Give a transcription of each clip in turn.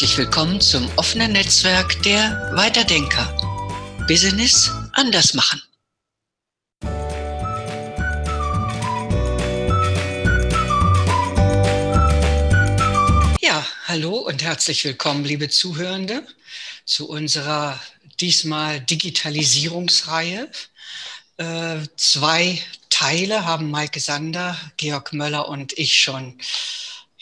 Herzlich willkommen zum offenen Netzwerk der Weiterdenker. Business anders machen. Ja, hallo und herzlich willkommen, liebe Zuhörende, zu unserer diesmal Digitalisierungsreihe. Äh, zwei Teile haben Maike Sander, Georg Möller und ich schon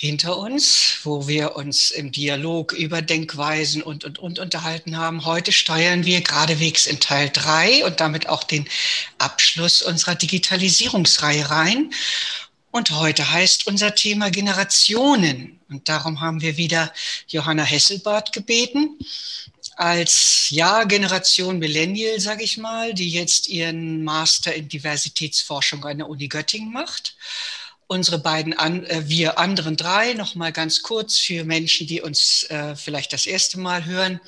hinter uns, wo wir uns im Dialog über Denkweisen und, und, und unterhalten haben. Heute steuern wir geradewegs in Teil drei und damit auch den Abschluss unserer Digitalisierungsreihe rein. Und heute heißt unser Thema Generationen. Und darum haben wir wieder Johanna Hesselbart gebeten, als ja Generation Millennial, sage ich mal, die jetzt ihren Master in Diversitätsforschung an der Uni Göttingen macht unsere beiden, an, äh, wir anderen drei, noch mal ganz kurz für Menschen, die uns äh, vielleicht das erste Mal hören.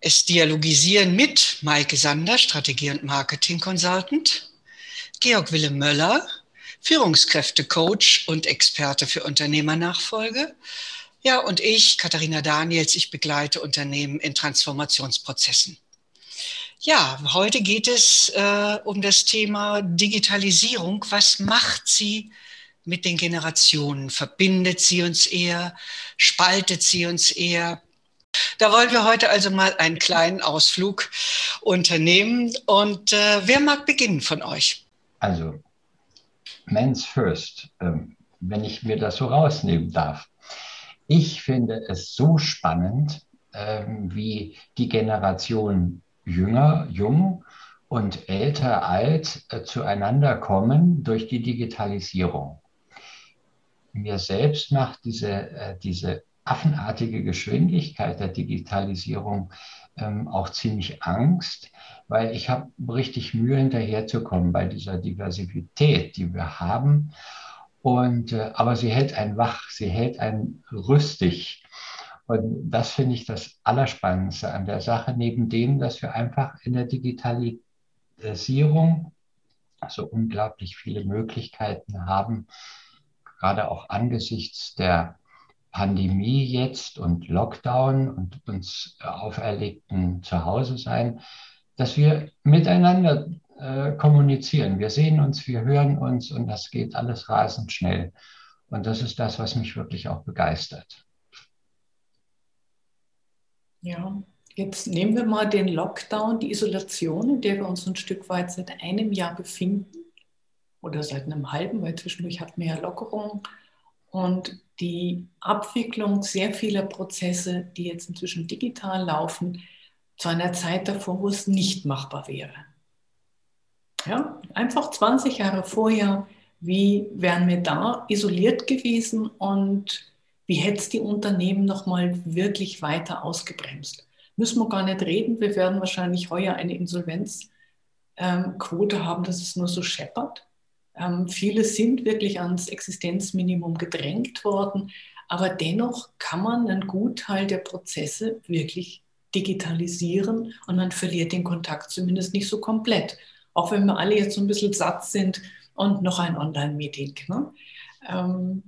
Es dialogisieren mit Maike Sander, Strategie- und Marketing-Consultant, Georg Willem Möller, Führungskräfte-Coach und Experte für Unternehmernachfolge. Ja, und ich, Katharina Daniels, ich begleite Unternehmen in Transformationsprozessen. Ja, heute geht es äh, um das Thema Digitalisierung. Was macht sie mit den Generationen? Verbindet sie uns eher? Spaltet sie uns eher? Da wollen wir heute also mal einen kleinen Ausflug unternehmen. Und äh, wer mag beginnen von euch? Also, Men's First, ähm, wenn ich mir das so rausnehmen darf. Ich finde es so spannend, ähm, wie die Generation jünger, jung und älter, alt äh, zueinander kommen durch die Digitalisierung. Mir selbst macht diese, äh, diese affenartige Geschwindigkeit der Digitalisierung ähm, auch ziemlich Angst, weil ich habe richtig Mühe hinterherzukommen bei dieser Diversität, die wir haben. Und, äh, aber sie hält einen wach, sie hält einen rüstig. Und das finde ich das Allerspannendste an der Sache, neben dem, dass wir einfach in der Digitalisierung so unglaublich viele Möglichkeiten haben, gerade auch angesichts der Pandemie jetzt und Lockdown und uns auferlegten Zuhause sein, dass wir miteinander äh, kommunizieren. Wir sehen uns, wir hören uns und das geht alles rasend schnell. Und das ist das, was mich wirklich auch begeistert. Ja, jetzt nehmen wir mal den Lockdown, die Isolation, in der wir uns ein Stück weit seit einem Jahr befinden oder seit einem halben, weil zwischendurch hatten wir ja Lockerungen und die Abwicklung sehr vieler Prozesse, die jetzt inzwischen digital laufen, zu einer Zeit davor, wo es nicht machbar wäre. Ja, einfach 20 Jahre vorher, wie wären wir da isoliert gewesen und wie hätte es die Unternehmen nochmal wirklich weiter ausgebremst? Müssen wir gar nicht reden. Wir werden wahrscheinlich heuer eine Insolvenzquote ähm, haben, dass es nur so scheppert. Ähm, viele sind wirklich ans Existenzminimum gedrängt worden, aber dennoch kann man einen Gutteil der Prozesse wirklich digitalisieren und man verliert den Kontakt zumindest nicht so komplett. Auch wenn wir alle jetzt so ein bisschen satt sind und noch ein Online-Meeting. Ne? Ähm,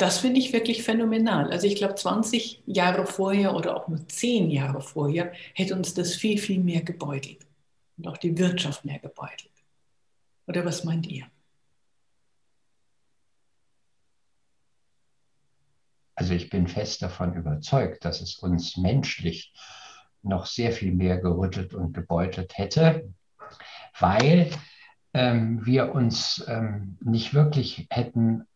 das finde ich wirklich phänomenal. Also ich glaube, 20 Jahre vorher oder auch nur 10 Jahre vorher hätte uns das viel, viel mehr gebeutelt und auch die Wirtschaft mehr gebeutelt. Oder was meint ihr? Also ich bin fest davon überzeugt, dass es uns menschlich noch sehr viel mehr gerüttelt und gebeutelt hätte, weil ähm, wir uns ähm, nicht wirklich hätten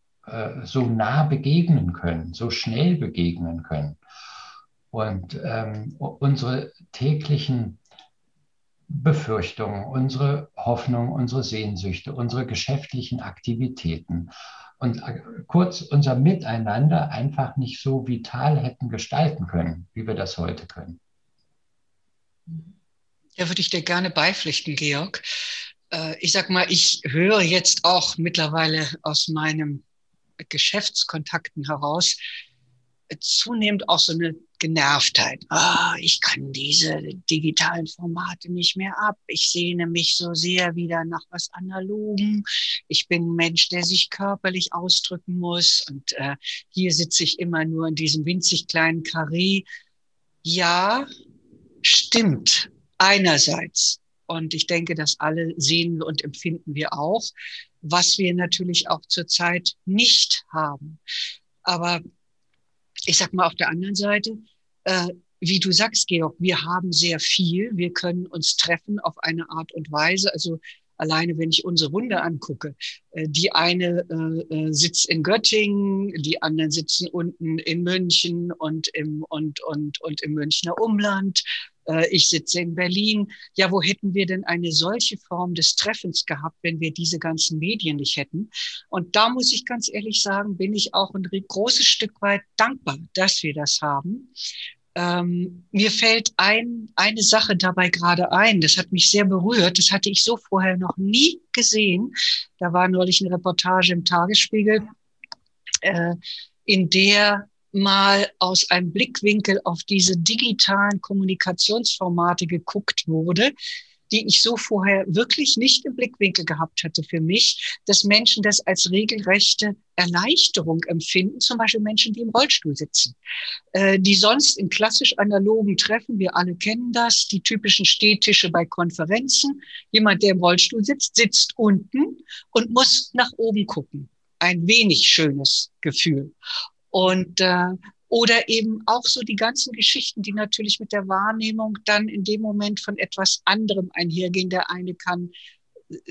so nah begegnen können, so schnell begegnen können. Und ähm, unsere täglichen Befürchtungen, unsere Hoffnungen, unsere Sehnsüchte, unsere geschäftlichen Aktivitäten und äh, kurz unser Miteinander einfach nicht so vital hätten gestalten können, wie wir das heute können. Da würde ich dir gerne beipflichten, Georg. Äh, ich sag mal, ich höre jetzt auch mittlerweile aus meinem Geschäftskontakten heraus, zunehmend auch so eine Genervtheit. Ah, ich kann diese digitalen Formate nicht mehr ab. Ich sehne mich so sehr wieder nach was Analogen. Ich bin ein Mensch, der sich körperlich ausdrücken muss. Und äh, hier sitze ich immer nur in diesem winzig kleinen Karree. Ja, stimmt. Einerseits. Und ich denke, das alle sehen und empfinden wir auch, was wir natürlich auch zurzeit nicht haben. Aber ich sag mal auf der anderen Seite, äh, wie du sagst, Georg, wir haben sehr viel. Wir können uns treffen auf eine Art und Weise. Also alleine, wenn ich unsere Runde angucke, äh, die eine äh, äh, sitzt in Göttingen, die anderen sitzen unten in München und im, und, und, und im Münchner Umland. Äh, ich sitze in Berlin. Ja, wo hätten wir denn eine solche Form des Treffens gehabt, wenn wir diese ganzen Medien nicht hätten? Und da muss ich ganz ehrlich sagen, bin ich auch ein großes Stück weit dankbar, dass wir das haben. Ähm, mir fällt ein, eine Sache dabei gerade ein, das hat mich sehr berührt, das hatte ich so vorher noch nie gesehen. Da war neulich eine Reportage im Tagesspiegel, äh, in der mal aus einem Blickwinkel auf diese digitalen Kommunikationsformate geguckt wurde, die ich so vorher wirklich nicht im Blickwinkel gehabt hatte für mich, dass Menschen das als regelrechte Erleichterung empfinden, zum Beispiel Menschen, die im Rollstuhl sitzen, äh, die sonst in klassisch analogen Treffen, wir alle kennen das, die typischen Stehtische bei Konferenzen, jemand, der im Rollstuhl sitzt, sitzt unten und muss nach oben gucken. Ein wenig schönes Gefühl. Und äh, oder eben auch so die ganzen Geschichten, die natürlich mit der Wahrnehmung dann in dem Moment von etwas anderem einhergehen. Der eine kann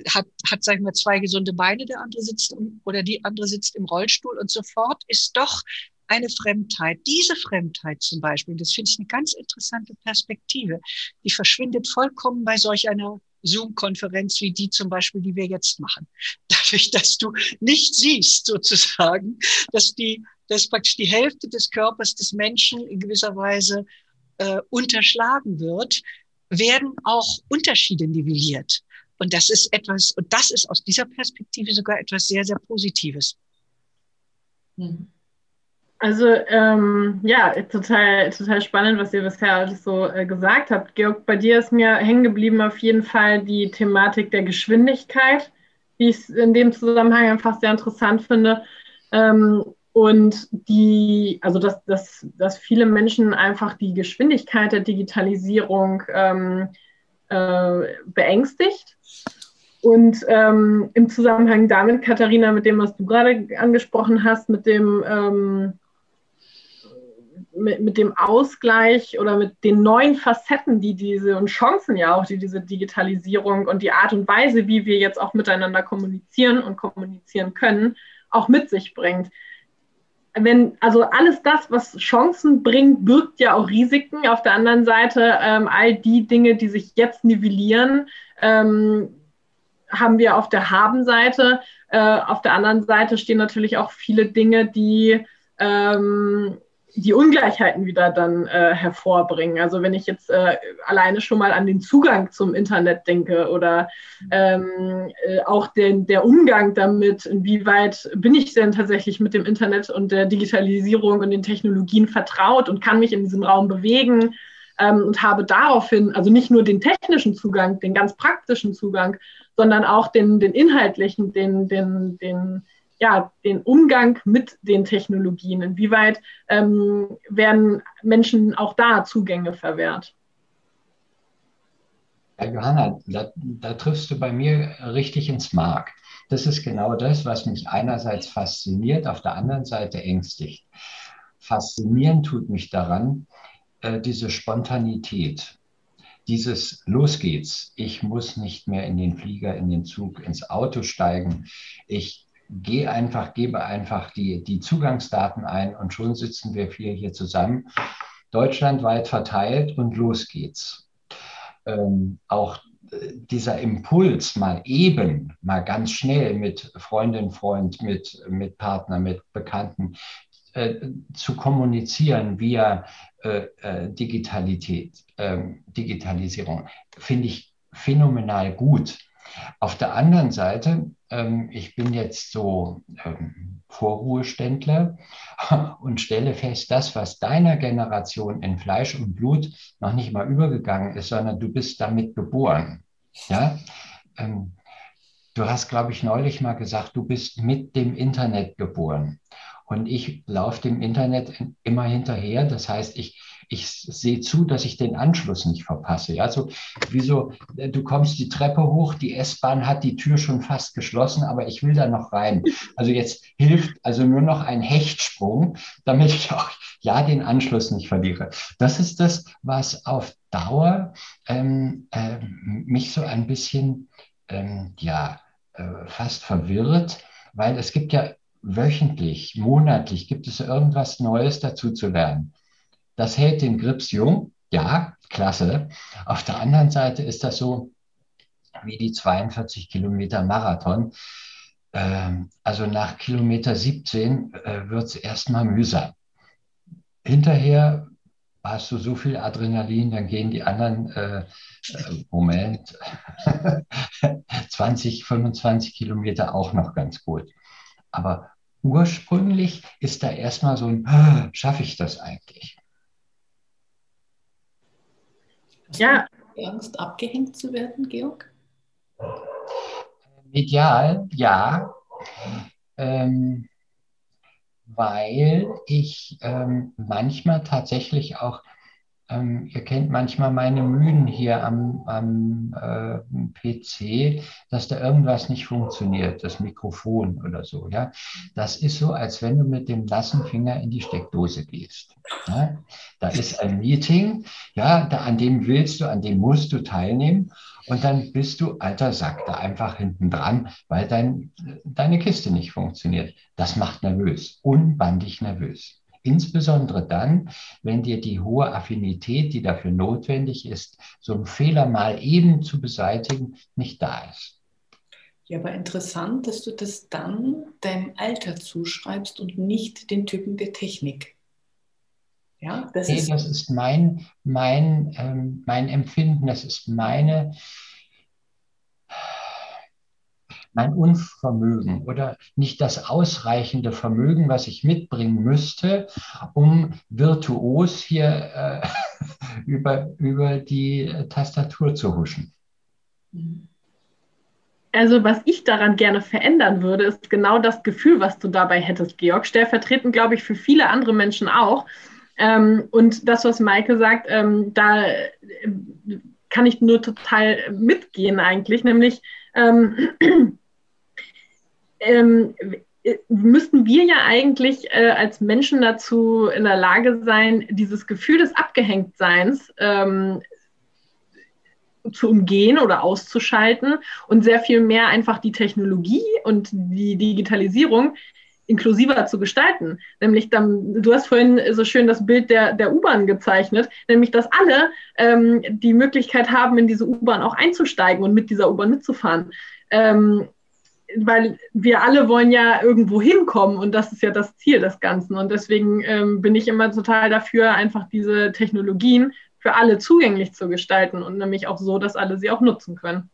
hat, hat, sag ich mal, zwei gesunde Beine, der andere sitzt im, oder die andere sitzt im Rollstuhl und sofort ist doch eine Fremdheit. Diese Fremdheit zum Beispiel, das finde ich eine ganz interessante Perspektive, die verschwindet vollkommen bei solch einer Zoom-Konferenz wie die zum Beispiel, die wir jetzt machen. Dadurch, dass du nicht siehst sozusagen, dass die dass praktisch die Hälfte des Körpers des Menschen in gewisser Weise äh, unterschlagen wird, werden auch Unterschiede nivelliert. Und das ist etwas, und das ist aus dieser Perspektive sogar etwas sehr, sehr Positives. Hm. Also ähm, ja, total, total spannend, was ihr bisher alles so äh, gesagt habt. Georg, bei dir ist mir hängen geblieben auf jeden Fall die Thematik der Geschwindigkeit, die ich in dem Zusammenhang einfach sehr interessant finde. Ähm, und die, also dass, dass, dass viele Menschen einfach die Geschwindigkeit der Digitalisierung ähm, äh, beängstigt. Und ähm, im Zusammenhang damit, Katharina, mit dem, was du gerade angesprochen hast, mit dem, ähm, mit, mit, dem Ausgleich oder mit den neuen Facetten, die diese und Chancen ja auch, die diese Digitalisierung und die Art und Weise, wie wir jetzt auch miteinander kommunizieren und kommunizieren können, auch mit sich bringt wenn, also alles das, was Chancen bringt, birgt ja auch Risiken. Auf der anderen Seite, ähm, all die Dinge, die sich jetzt nivellieren, ähm, haben wir auf der Haben-Seite. Äh, auf der anderen Seite stehen natürlich auch viele Dinge, die ähm, die Ungleichheiten wieder dann äh, hervorbringen. Also wenn ich jetzt äh, alleine schon mal an den Zugang zum Internet denke oder ähm, äh, auch den, der Umgang damit, inwieweit bin ich denn tatsächlich mit dem Internet und der Digitalisierung und den Technologien vertraut und kann mich in diesem Raum bewegen ähm, und habe daraufhin also nicht nur den technischen Zugang, den ganz praktischen Zugang, sondern auch den, den inhaltlichen, den, den, den ja, den Umgang mit den Technologien? Inwieweit ähm, werden Menschen auch da Zugänge verwehrt? Ja, Johanna, da, da triffst du bei mir richtig ins Mark. Das ist genau das, was mich einerseits fasziniert, auf der anderen Seite ängstigt. Faszinieren tut mich daran äh, diese Spontanität, dieses Los geht's. Ich muss nicht mehr in den Flieger, in den Zug, ins Auto steigen. Ich geh einfach, gebe einfach die, die Zugangsdaten ein und schon sitzen wir vier hier zusammen, deutschlandweit verteilt und los geht's. Ähm, auch äh, dieser Impuls, mal eben, mal ganz schnell mit Freundin, Freund, mit, mit Partner, mit Bekannten äh, zu kommunizieren via äh, äh Digitalität, ähm, Digitalisierung, finde ich phänomenal gut. Auf der anderen Seite, ähm, ich bin jetzt so ähm, Vorruheständler und stelle fest, das, was deiner Generation in Fleisch und Blut noch nicht mal übergegangen ist, sondern du bist damit geboren. Ja? Ähm, du hast, glaube ich, neulich mal gesagt, du bist mit dem Internet geboren. Und ich laufe dem Internet immer hinterher. Das heißt, ich, ich sehe zu, dass ich den Anschluss nicht verpasse. Ja, so wie so, du kommst die Treppe hoch, die S-Bahn hat die Tür schon fast geschlossen, aber ich will da noch rein. Also jetzt hilft also nur noch ein Hechtsprung, damit ich auch ja den Anschluss nicht verliere. Das ist das, was auf Dauer ähm, äh, mich so ein bisschen ähm, ja äh, fast verwirrt, weil es gibt ja wöchentlich, monatlich gibt es irgendwas Neues dazu zu lernen. Das hält den Grips jung, ja, klasse. Auf der anderen Seite ist das so wie die 42 Kilometer Marathon. Ähm, also nach Kilometer 17 äh, wird es erstmal mühsam. Hinterher hast du so viel Adrenalin, dann gehen die anderen, äh, äh Moment, 20, 25 Kilometer auch noch ganz gut. Aber ursprünglich ist da erstmal so ein, ah, schaffe ich das eigentlich? Hast ja. du Angst, abgehängt zu werden, Georg? Medial, ja. Ähm, weil ich ähm, manchmal tatsächlich auch ähm, ihr kennt manchmal meine Mühen hier am, am äh, PC, dass da irgendwas nicht funktioniert, das Mikrofon oder so. Ja, das ist so, als wenn du mit dem nassen Finger in die Steckdose gehst. Ja? Da ist ein Meeting, ja, da, an dem willst du, an dem musst du teilnehmen. Und dann bist du, alter Sack, da einfach hinten dran, weil dein, deine Kiste nicht funktioniert. Das macht nervös, unbandig nervös. Insbesondere dann, wenn dir die hohe Affinität, die dafür notwendig ist, so einen Fehler mal eben zu beseitigen, nicht da ist. Ja, aber interessant, dass du das dann deinem Alter zuschreibst und nicht den Typen der Technik. Ja, das, nee, ist, das ist mein, mein, ähm, mein Empfinden, das ist meine mein Unvermögen oder nicht das ausreichende Vermögen, was ich mitbringen müsste, um virtuos hier äh, über, über die Tastatur zu huschen. Also was ich daran gerne verändern würde, ist genau das Gefühl, was du dabei hättest, Georg. Stellvertretend, glaube ich, für viele andere Menschen auch. Ähm, und das, was Maike sagt, ähm, da kann ich nur total mitgehen eigentlich, nämlich ähm, ähm, müssten wir ja eigentlich äh, als Menschen dazu in der Lage sein, dieses Gefühl des Abgehängtseins ähm, zu umgehen oder auszuschalten und sehr viel mehr einfach die Technologie und die Digitalisierung inklusiver zu gestalten. Nämlich, dann, du hast vorhin so schön das Bild der, der U-Bahn gezeichnet, nämlich, dass alle ähm, die Möglichkeit haben, in diese U-Bahn auch einzusteigen und mit dieser U-Bahn mitzufahren. Ähm, weil wir alle wollen ja irgendwo hinkommen und das ist ja das Ziel des Ganzen. Und deswegen ähm, bin ich immer total dafür, einfach diese Technologien für alle zugänglich zu gestalten und nämlich auch so, dass alle sie auch nutzen können.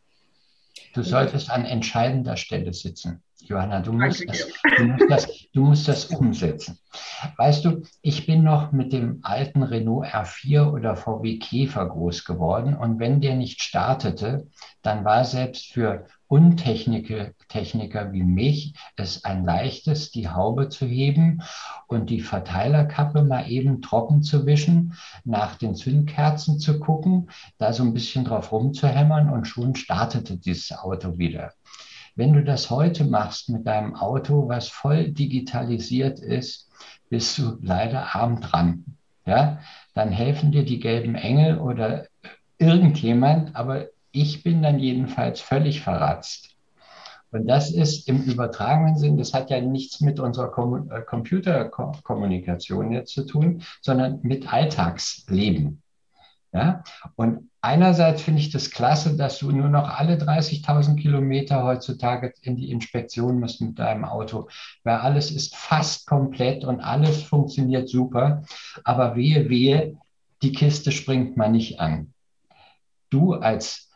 Du solltest an entscheidender Stelle sitzen. Johanna, du musst, das, du, musst das, du musst das umsetzen. Weißt du, ich bin noch mit dem alten Renault R4 oder VW Käfer groß geworden und wenn der nicht startete, dann war selbst für Untechniker Techniker wie mich es ein leichtes, die Haube zu heben und die Verteilerkappe mal eben trocken zu wischen, nach den Zündkerzen zu gucken, da so ein bisschen drauf rumzuhämmern und schon startete dieses Auto wieder. Wenn du das heute machst mit deinem Auto, was voll digitalisiert ist, bist du leider arm dran. Ja, dann helfen dir die gelben Engel oder irgendjemand, aber ich bin dann jedenfalls völlig verratzt. Und das ist im übertragenen Sinn, das hat ja nichts mit unserer äh, Computerkommunikation jetzt zu tun, sondern mit Alltagsleben. Ja? Und einerseits finde ich das klasse, dass du nur noch alle 30.000 Kilometer heutzutage in die Inspektion musst mit deinem Auto, weil alles ist fast komplett und alles funktioniert super. Aber wehe, wehe, die Kiste springt man nicht an. Du als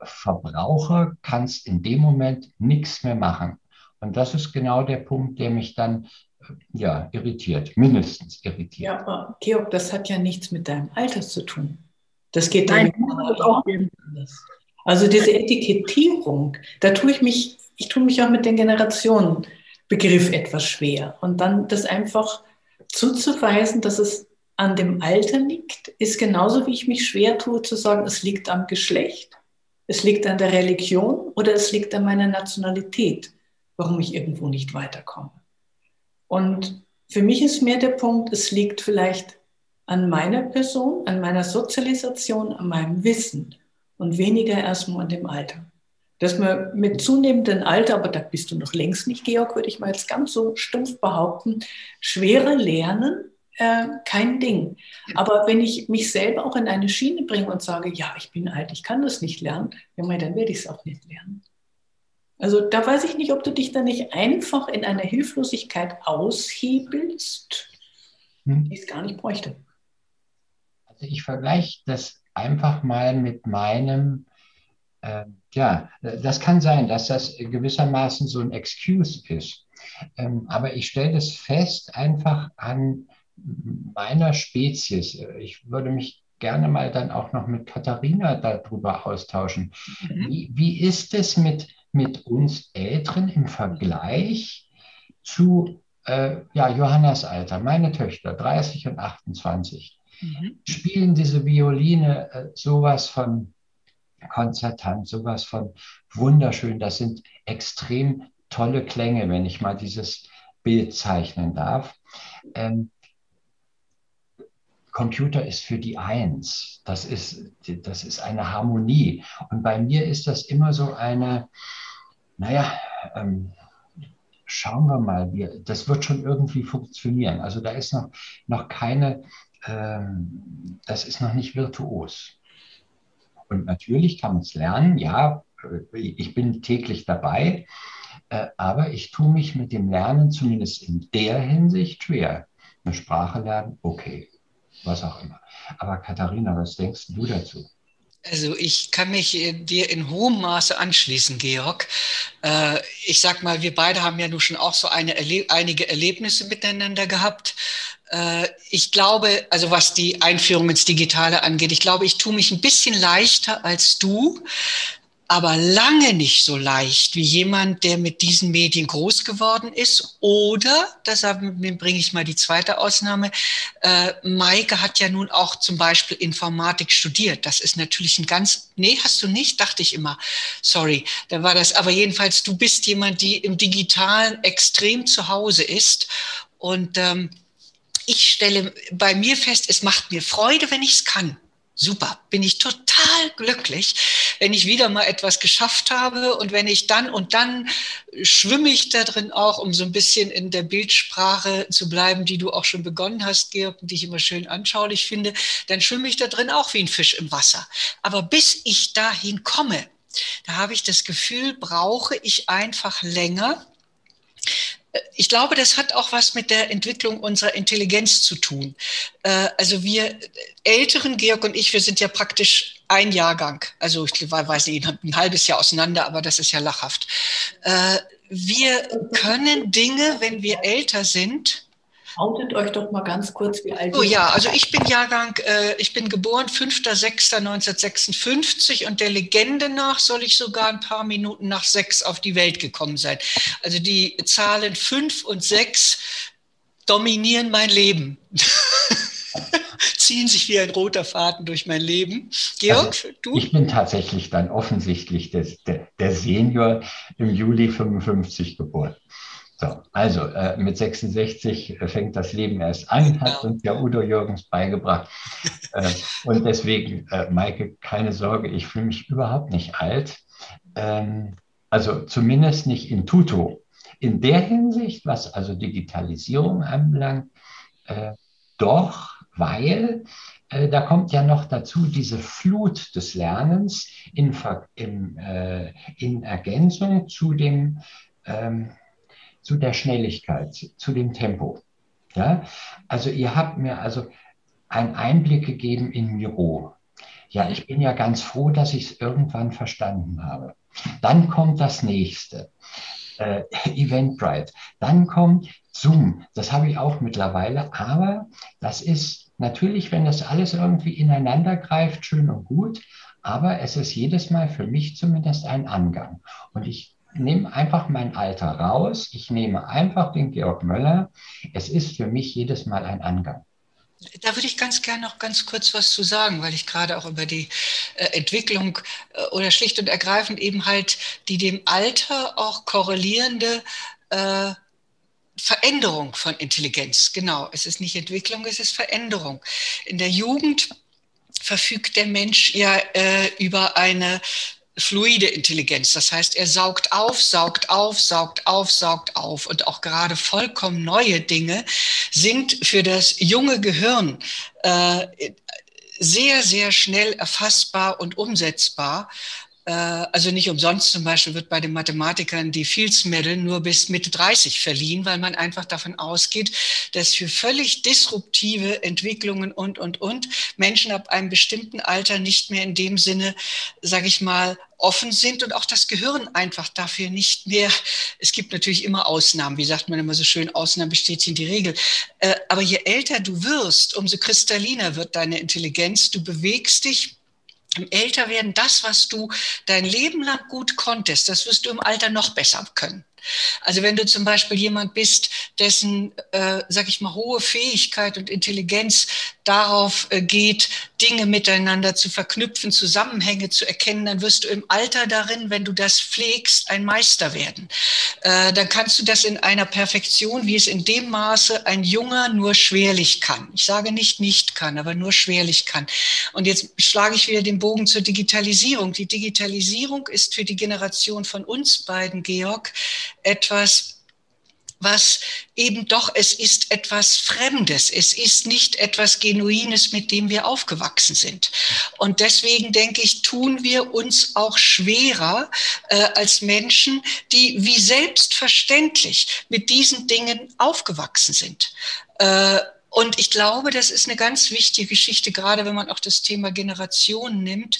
Verbraucher kannst in dem Moment nichts mehr machen. Und das ist genau der Punkt, der mich dann äh, ja, irritiert, mindestens irritiert. Ja, aber Georg, das hat ja nichts mit deinem Alter zu tun. Das geht Nein, dann auch anders. Also diese Etikettierung, da tue ich mich, ich tue mich auch mit den Generationenbegriff etwas schwer. Und dann das einfach zuzuweisen, dass es an dem Alter liegt, ist genauso wie ich mich schwer tue zu sagen, es liegt am Geschlecht, es liegt an der Religion oder es liegt an meiner Nationalität, warum ich irgendwo nicht weiterkomme. Und für mich ist mehr der Punkt, es liegt vielleicht an meiner Person, an meiner Sozialisation, an meinem Wissen und weniger erstmal an dem Alter. Dass man mit zunehmendem Alter, aber da bist du noch längst nicht, Georg, würde ich mal jetzt ganz so stumpf behaupten, schwere Lernen, äh, kein Ding. Aber wenn ich mich selber auch in eine Schiene bringe und sage, ja, ich bin alt, ich kann das nicht lernen, ja, dann werde ich es auch nicht lernen. Also da weiß ich nicht, ob du dich da nicht einfach in einer Hilflosigkeit aushebelst, hm. die es gar nicht bräuchte. Also ich vergleiche das einfach mal mit meinem, äh, ja, das kann sein, dass das gewissermaßen so ein Excuse ist. Ähm, aber ich stelle das fest einfach an meiner Spezies. Ich würde mich gerne mal dann auch noch mit Katharina darüber austauschen. Mhm. Wie, wie ist es mit, mit uns Älteren im Vergleich zu äh, ja, Johannas Alter, meine Töchter, 30 und 28? Mhm. spielen diese Violine äh, sowas von konzertant, sowas von wunderschön. Das sind extrem tolle Klänge, wenn ich mal dieses Bild zeichnen darf. Ähm, Computer ist für die Eins. Das ist, das ist eine Harmonie. Und bei mir ist das immer so eine, naja, ähm, schauen wir mal, wir, das wird schon irgendwie funktionieren. Also da ist noch, noch keine ähm, das ist noch nicht virtuos. Und natürlich kann man es lernen, ja, äh, ich bin täglich dabei, äh, aber ich tue mich mit dem Lernen zumindest in der Hinsicht schwer. Eine Sprache lernen, okay, was auch immer. Aber Katharina, was denkst du dazu? Also ich kann mich äh, dir in hohem Maße anschließen, Georg. Ich sag mal, wir beide haben ja nun schon auch so eine, einige Erlebnisse miteinander gehabt. Äh, ich glaube, also was die Einführung ins Digitale angeht, ich glaube, ich tue mich ein bisschen leichter als du, aber lange nicht so leicht wie jemand, der mit diesen Medien groß geworden ist. Oder, deshalb bringe ich mal die zweite Ausnahme, äh, Maike hat ja nun auch zum Beispiel Informatik studiert. Das ist natürlich ein ganz, nee, hast du nicht, dachte ich immer. Sorry, da war das. Aber jedenfalls, du bist jemand, die im Digitalen extrem zu Hause ist. Und ähm, ich stelle bei mir fest, es macht mir Freude, wenn ich es kann. Super, bin ich total glücklich, wenn ich wieder mal etwas geschafft habe und wenn ich dann und dann schwimme ich da drin auch, um so ein bisschen in der Bildsprache zu bleiben, die du auch schon begonnen hast, Georg, die ich immer schön anschaulich finde, dann schwimme ich da drin auch wie ein Fisch im Wasser. Aber bis ich dahin komme, da habe ich das Gefühl, brauche ich einfach länger, ich glaube, das hat auch was mit der Entwicklung unserer Intelligenz zu tun. Äh, also wir Älteren, Georg und ich, wir sind ja praktisch ein Jahrgang. Also ich weiß nicht, ein halbes Jahr auseinander, aber das ist ja lachhaft. Äh, wir können Dinge, wenn wir älter sind, Outet euch doch mal ganz kurz, wie alt Oh ja, also ich bin Jahrgang, äh, ich bin geboren 5.6.1956 und der Legende nach soll ich sogar ein paar Minuten nach sechs auf die Welt gekommen sein. Also die Zahlen fünf und sechs dominieren mein Leben. Ziehen sich wie ein roter Faden durch mein Leben. Georg, also, du? Ich bin tatsächlich dann offensichtlich des, der, der Senior im Juli 55 geboren. So, also äh, mit 66 äh, fängt das Leben erst an, hat uns ja Udo Jürgens beigebracht. Äh, und deswegen, äh, Maike, keine Sorge, ich fühle mich überhaupt nicht alt. Ähm, also zumindest nicht in Tuto. In der Hinsicht, was also Digitalisierung anbelangt, äh, doch, weil äh, da kommt ja noch dazu diese Flut des Lernens in, in, in Ergänzung zu dem ähm, zu der Schnelligkeit, zu dem Tempo. Ja? Also ihr habt mir also einen Einblick gegeben in Miro. Ja, ich bin ja ganz froh, dass ich es irgendwann verstanden habe. Dann kommt das nächste. äh, Eventbrite. Dann kommt Zoom. Das habe ich auch mittlerweile. Aber das ist natürlich, wenn das alles irgendwie ineinander greift, schön und gut. Aber es ist jedes Mal für mich zumindest ein Angang. Und ich nehme einfach mein Alter raus. Ich nehme einfach den Georg Möller. Es ist für mich jedes Mal ein Angang. Da würde ich ganz gerne noch ganz kurz was zu sagen, weil ich gerade auch über die äh, Entwicklung äh, oder schlicht und ergreifend eben halt die dem Alter auch korrelierende äh, Veränderung von Intelligenz. Genau, es ist nicht Entwicklung, es ist Veränderung. In der Jugend verfügt der Mensch ja äh, über eine fluide Intelligenz. Das heißt, er saugt auf, saugt auf, saugt auf, saugt auf. Und auch gerade vollkommen neue Dinge sind für das junge Gehirn äh, sehr, sehr schnell erfassbar und umsetzbar. Äh, also nicht umsonst zum Beispiel wird bei den Mathematikern die Fields Medal nur bis Mitte 30 verliehen, weil man einfach davon ausgeht, dass für völlig disruptive Entwicklungen und, und, und Menschen ab einem bestimmten Alter nicht mehr in dem Sinne, sage ich mal, offen sind und auch das Gehirn einfach dafür nicht mehr. Es gibt natürlich immer Ausnahmen, wie sagt man immer so schön, Ausnahmen bestätigen die Regel. Äh, aber je älter du wirst, umso kristalliner wird deine Intelligenz. Du bewegst dich im Älterwerden, das, was du dein Leben lang gut konntest, das wirst du im Alter noch besser können. Also wenn du zum Beispiel jemand bist, dessen, äh, sag ich mal, hohe Fähigkeit und Intelligenz darauf äh, geht, Dinge miteinander zu verknüpfen, Zusammenhänge zu erkennen, dann wirst du im Alter darin, wenn du das pflegst, ein Meister werden. Äh, dann kannst du das in einer Perfektion, wie es in dem Maße ein Junger nur schwerlich kann. Ich sage nicht nicht kann, aber nur schwerlich kann. Und jetzt schlage ich wieder den Bogen zur Digitalisierung. Die Digitalisierung ist für die Generation von uns beiden, Georg, etwas, was eben doch, es ist etwas Fremdes, es ist nicht etwas Genuines, mit dem wir aufgewachsen sind. Und deswegen denke ich, tun wir uns auch schwerer äh, als Menschen, die wie selbstverständlich mit diesen Dingen aufgewachsen sind. Äh, und ich glaube, das ist eine ganz wichtige Geschichte, gerade wenn man auch das Thema Generation nimmt.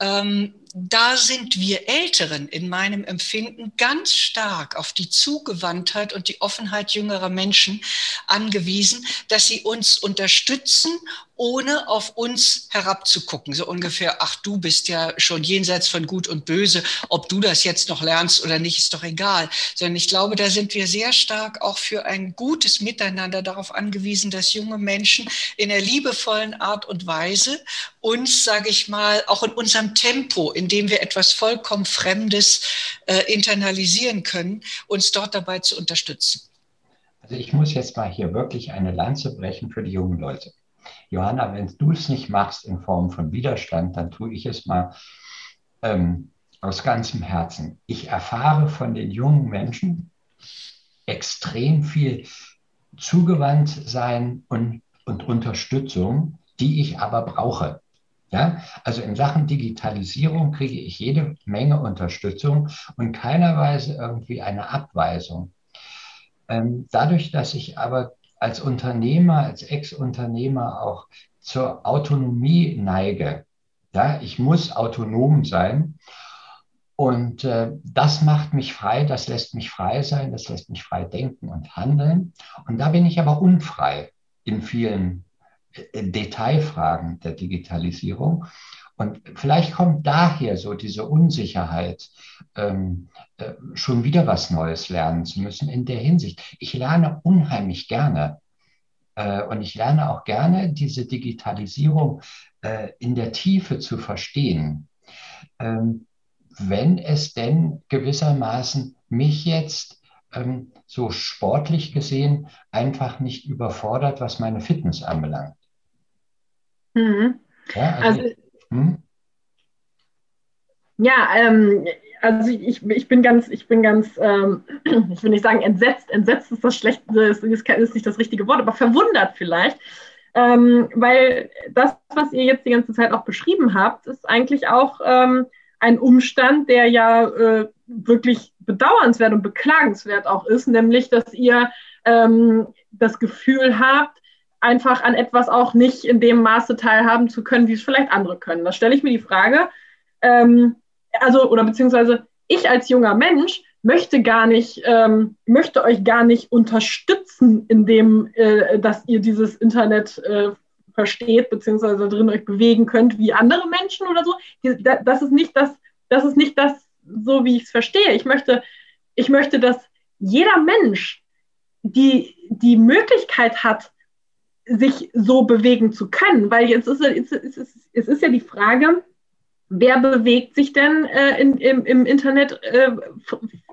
Ähm, da sind wir Älteren in meinem Empfinden ganz stark auf die Zugewandtheit und die Offenheit jüngerer Menschen angewiesen, dass sie uns unterstützen, ohne auf uns herabzugucken. So ungefähr, ach, du bist ja schon jenseits von Gut und Böse, ob du das jetzt noch lernst oder nicht, ist doch egal. Sondern ich glaube, da sind wir sehr stark auch für ein gutes Miteinander darauf angewiesen, dass junge Menschen in der liebevollen Art und Weise uns, sage ich mal, auch in unserem Tempo, in dem wir etwas vollkommen Fremdes äh, internalisieren können, uns dort dabei zu unterstützen. Also ich muss jetzt mal hier wirklich eine Lanze brechen für die jungen Leute. Johanna, wenn du es nicht machst in Form von Widerstand, dann tue ich es mal ähm, aus ganzem Herzen. Ich erfahre von den jungen Menschen extrem viel Zugewandtsein und, und Unterstützung, die ich aber brauche. Ja, also in Sachen Digitalisierung kriege ich jede Menge Unterstützung und keinerweise irgendwie eine Abweisung. Ähm, dadurch, dass ich aber als Unternehmer, als Ex-Unternehmer auch zur Autonomie neige, ja, ich muss autonom sein und äh, das macht mich frei, das lässt mich frei sein, das lässt mich frei denken und handeln. Und da bin ich aber unfrei in vielen Detailfragen der Digitalisierung. Und vielleicht kommt daher so diese Unsicherheit, ähm, äh, schon wieder was Neues lernen zu müssen in der Hinsicht. Ich lerne unheimlich gerne. Äh, und ich lerne auch gerne, diese Digitalisierung äh, in der Tiefe zu verstehen. Ähm, wenn es denn gewissermaßen mich jetzt ähm, so sportlich gesehen einfach nicht überfordert, was meine Fitness anbelangt. Mhm. Ja, also, also hm? ja ähm, also ich, ich bin ganz, ich bin ganz, ähm, ich will nicht sagen entsetzt, entsetzt ist das schlechte, ist, ist nicht das richtige Wort, aber verwundert vielleicht. Ähm, weil das, was ihr jetzt die ganze Zeit auch beschrieben habt, ist eigentlich auch ähm, ein Umstand, der ja äh, wirklich bedauernswert und beklagenswert auch ist, nämlich, dass ihr ähm, das Gefühl habt, einfach an etwas auch nicht in dem Maße teilhaben zu können, wie es vielleicht andere können. Da stelle ich mir die Frage, ähm, also, oder beziehungsweise ich als junger Mensch möchte gar nicht, ähm, möchte euch gar nicht unterstützen, indem, äh, dass ihr dieses Internet äh, versteht, beziehungsweise drin euch bewegen könnt wie andere Menschen oder so. Das ist nicht das, das ist nicht das, so wie ich es verstehe. Ich möchte, ich möchte, dass jeder Mensch die, die Möglichkeit hat, sich so bewegen zu können. Weil jetzt ist, es, ist, es ist ja die Frage, wer bewegt sich denn äh, in, im, im, Internet, äh,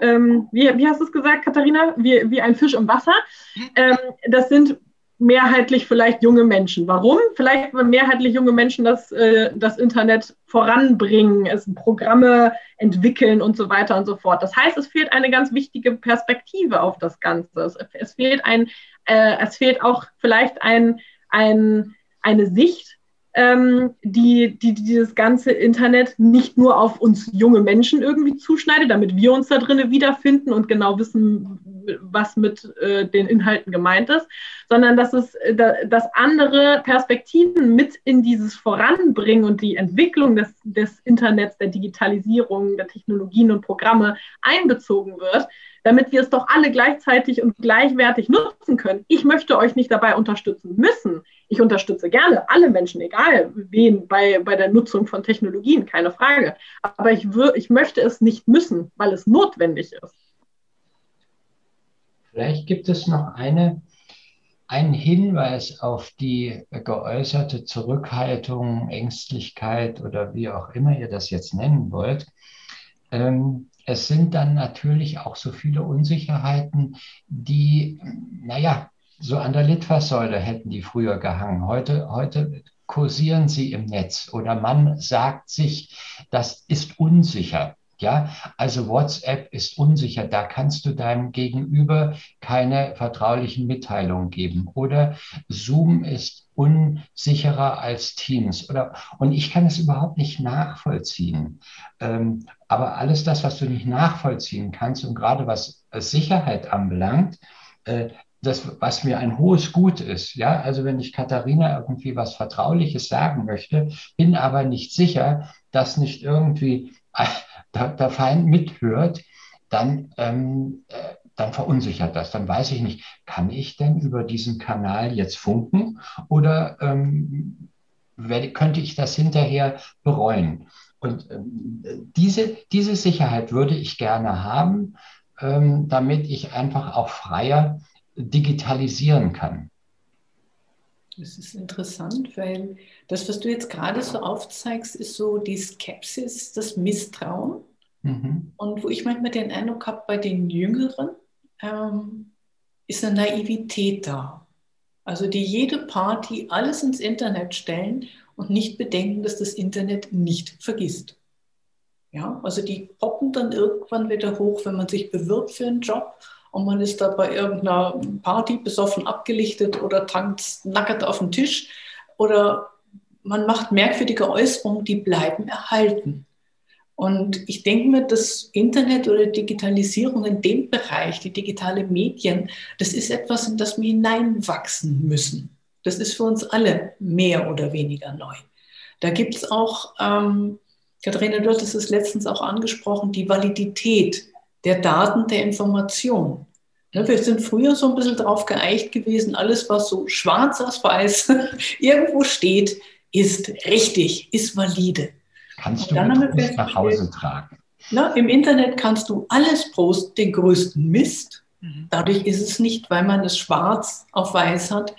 ähm, wie, wie, hast du es gesagt, Katharina, wie, wie ein Fisch im Wasser? Mhm. Ähm, das sind mehrheitlich vielleicht junge Menschen. Warum? Vielleicht, weil mehrheitlich junge Menschen das, äh, das Internet voranbringen, es Programme entwickeln und so weiter und so fort. Das heißt, es fehlt eine ganz wichtige Perspektive auf das Ganze. Es, es fehlt, ein, äh, es fehlt auch vielleicht ein, ein, eine Sicht ähm, die, die dieses ganze Internet nicht nur auf uns junge Menschen irgendwie zuschneidet, damit wir uns da drinnen wiederfinden und genau wissen, was mit äh, den Inhalten gemeint ist, sondern dass es, äh, dass andere Perspektiven mit in dieses Voranbringen und die Entwicklung des, des Internets, der Digitalisierung, der Technologien und Programme einbezogen wird, damit wir es doch alle gleichzeitig und gleichwertig nutzen können. Ich möchte euch nicht dabei unterstützen müssen. Ich unterstütze gerne alle Menschen, egal wen, bei, bei der Nutzung von Technologien, keine Frage. Aber ich, ich möchte es nicht müssen, weil es notwendig ist. Vielleicht gibt es noch eine, einen Hinweis auf die geäußerte Zurückhaltung, Ängstlichkeit oder wie auch immer ihr das jetzt nennen wollt. Ähm, es sind dann natürlich auch so viele Unsicherheiten, die, naja, so an der Litfaßsäule hätten die früher gehangen. Heute, heute kursieren sie im Netz oder man sagt sich, das ist unsicher. Ja, also WhatsApp ist unsicher. Da kannst du deinem Gegenüber keine vertraulichen Mitteilungen geben. Oder Zoom ist unsicherer als Teams. Oder, und ich kann es überhaupt nicht nachvollziehen. Ähm, aber alles das, was du nicht nachvollziehen kannst und gerade was Sicherheit anbelangt, äh, das, was mir ein hohes Gut ist. Ja, also wenn ich Katharina irgendwie was Vertrauliches sagen möchte, bin aber nicht sicher, dass nicht irgendwie der Feind mithört, dann, ähm, äh, dann verunsichert das. Dann weiß ich nicht, kann ich denn über diesen Kanal jetzt funken oder ähm, könnte ich das hinterher bereuen? Und ähm, diese, diese Sicherheit würde ich gerne haben, ähm, damit ich einfach auch freier digitalisieren kann. Das ist interessant, weil das, was du jetzt gerade so aufzeigst, ist so die Skepsis, das Misstrauen. Mhm. Und wo ich manchmal den Eindruck habe, bei den Jüngeren ähm, ist eine Naivität da. Also die jede Party alles ins Internet stellen und nicht bedenken, dass das Internet nicht vergisst. Ja, also die poppen dann irgendwann wieder hoch, wenn man sich bewirbt für einen Job und man ist da bei irgendeiner Party besoffen abgelichtet oder tankt nackert auf dem Tisch oder man macht merkwürdige Äußerungen, die bleiben erhalten. Und ich denke mir, das Internet oder Digitalisierung in dem Bereich, die digitale Medien, das ist etwas, in das wir hineinwachsen müssen. Das ist für uns alle mehr oder weniger neu. Da gibt es auch, ähm, Katharina, du hattest es letztens auch angesprochen, die Validität der Daten, der Information. Ne, wir sind früher so ein bisschen darauf geeicht gewesen, alles, was so schwarz auf weiß irgendwo steht, ist richtig, ist valide. Kannst du mit nach Hause tragen. Na, Im Internet kannst du alles posten, den größten Mist. Mhm. Dadurch ist es nicht, weil man es schwarz auf weiß hat,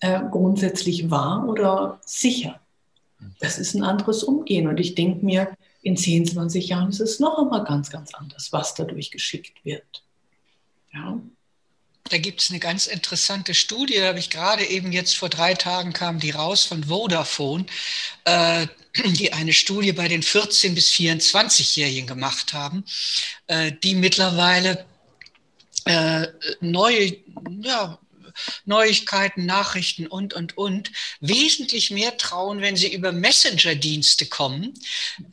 äh, grundsätzlich wahr oder sicher. Das ist ein anderes Umgehen. Und ich denke mir, in 10, 20 Jahren ist es noch einmal ganz, ganz anders, was dadurch geschickt wird. Ja. Da gibt es eine ganz interessante Studie, da habe ich gerade eben jetzt vor drei Tagen kam die raus von Vodafone, äh, die eine Studie bei den 14- bis 24-Jährigen gemacht haben, äh, die mittlerweile äh, neue, ja, Neuigkeiten, Nachrichten und, und, und, wesentlich mehr trauen, wenn sie über Messenger-Dienste kommen.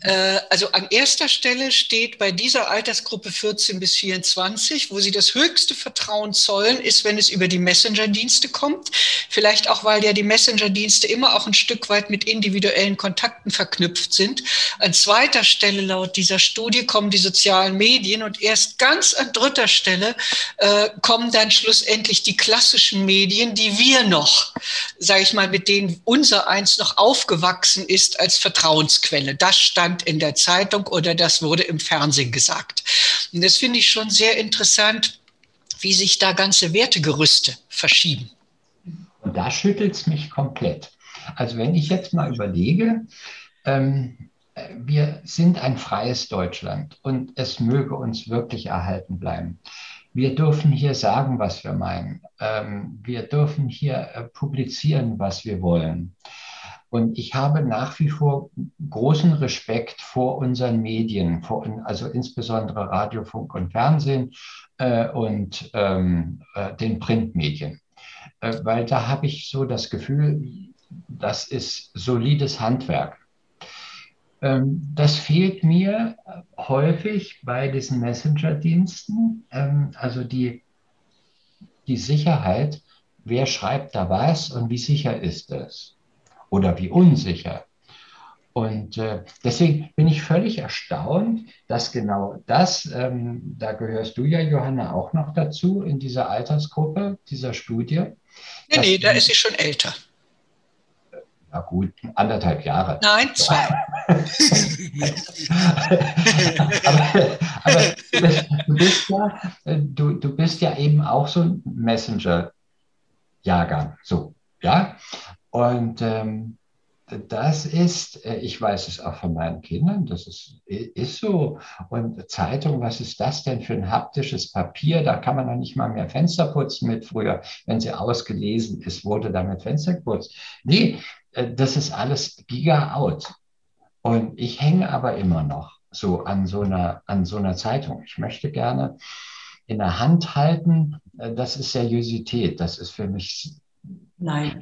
Äh, also an erster Stelle steht bei dieser Altersgruppe 14 bis 24, wo sie das höchste Vertrauen zollen, ist, wenn es über die Messenger-Dienste kommt. Vielleicht auch, weil ja die Messenger-Dienste immer auch ein Stück weit mit individuellen Kontakten verknüpft sind. An zweiter Stelle laut dieser Studie kommen die sozialen Medien und erst ganz an dritter Stelle äh, kommen dann schlussendlich die klassischen Medien, die wir noch, sage ich mal, mit denen unser eins noch aufgewachsen ist als Vertrauensquelle. Das stand in der Zeitung oder das wurde im Fernsehen gesagt. Und das finde ich schon sehr interessant, wie sich da ganze Wertegerüste verschieben. Und da schüttelt es mich komplett. Also wenn ich jetzt mal überlege, ähm, wir sind ein freies Deutschland und es möge uns wirklich erhalten bleiben. Wir dürfen hier sagen, was wir meinen. Ähm, wir dürfen hier äh, publizieren, was wir wollen. Und ich habe nach wie vor großen Respekt vor unseren Medien, vor, also insbesondere Radio, Funk und Fernsehen äh, und ähm, äh, den Printmedien. Weil da habe ich so das Gefühl, das ist solides Handwerk. Ähm, das fehlt mir häufig bei diesen Messenger-Diensten, ähm, also die, die Sicherheit, wer schreibt da was und wie sicher ist das oder wie unsicher. Und äh, deswegen bin ich völlig erstaunt, dass genau das, ähm, da gehörst du ja, Johanna, auch noch dazu in dieser Altersgruppe, dieser Studie. Nee, nee, da ist sie schon älter na gut, anderthalb Jahre. Nein, zwei. aber, aber du, bist ja, du, du bist ja eben auch so ein Messenger-Jahrgang, so, ja. Und ähm, das ist, äh, ich weiß es auch von meinen Kindern, das ist, ist so. Und Zeitung, was ist das denn für ein haptisches Papier? Da kann man noch nicht mal mehr Fenster putzen mit früher, wenn sie ausgelesen ist, wurde damit Fenster geputzt. Nee, äh, das ist alles giga out. Und ich hänge aber immer noch so an so einer, an so einer Zeitung. Ich möchte gerne in der Hand halten, äh, das ist Seriosität. Das ist für mich Nein,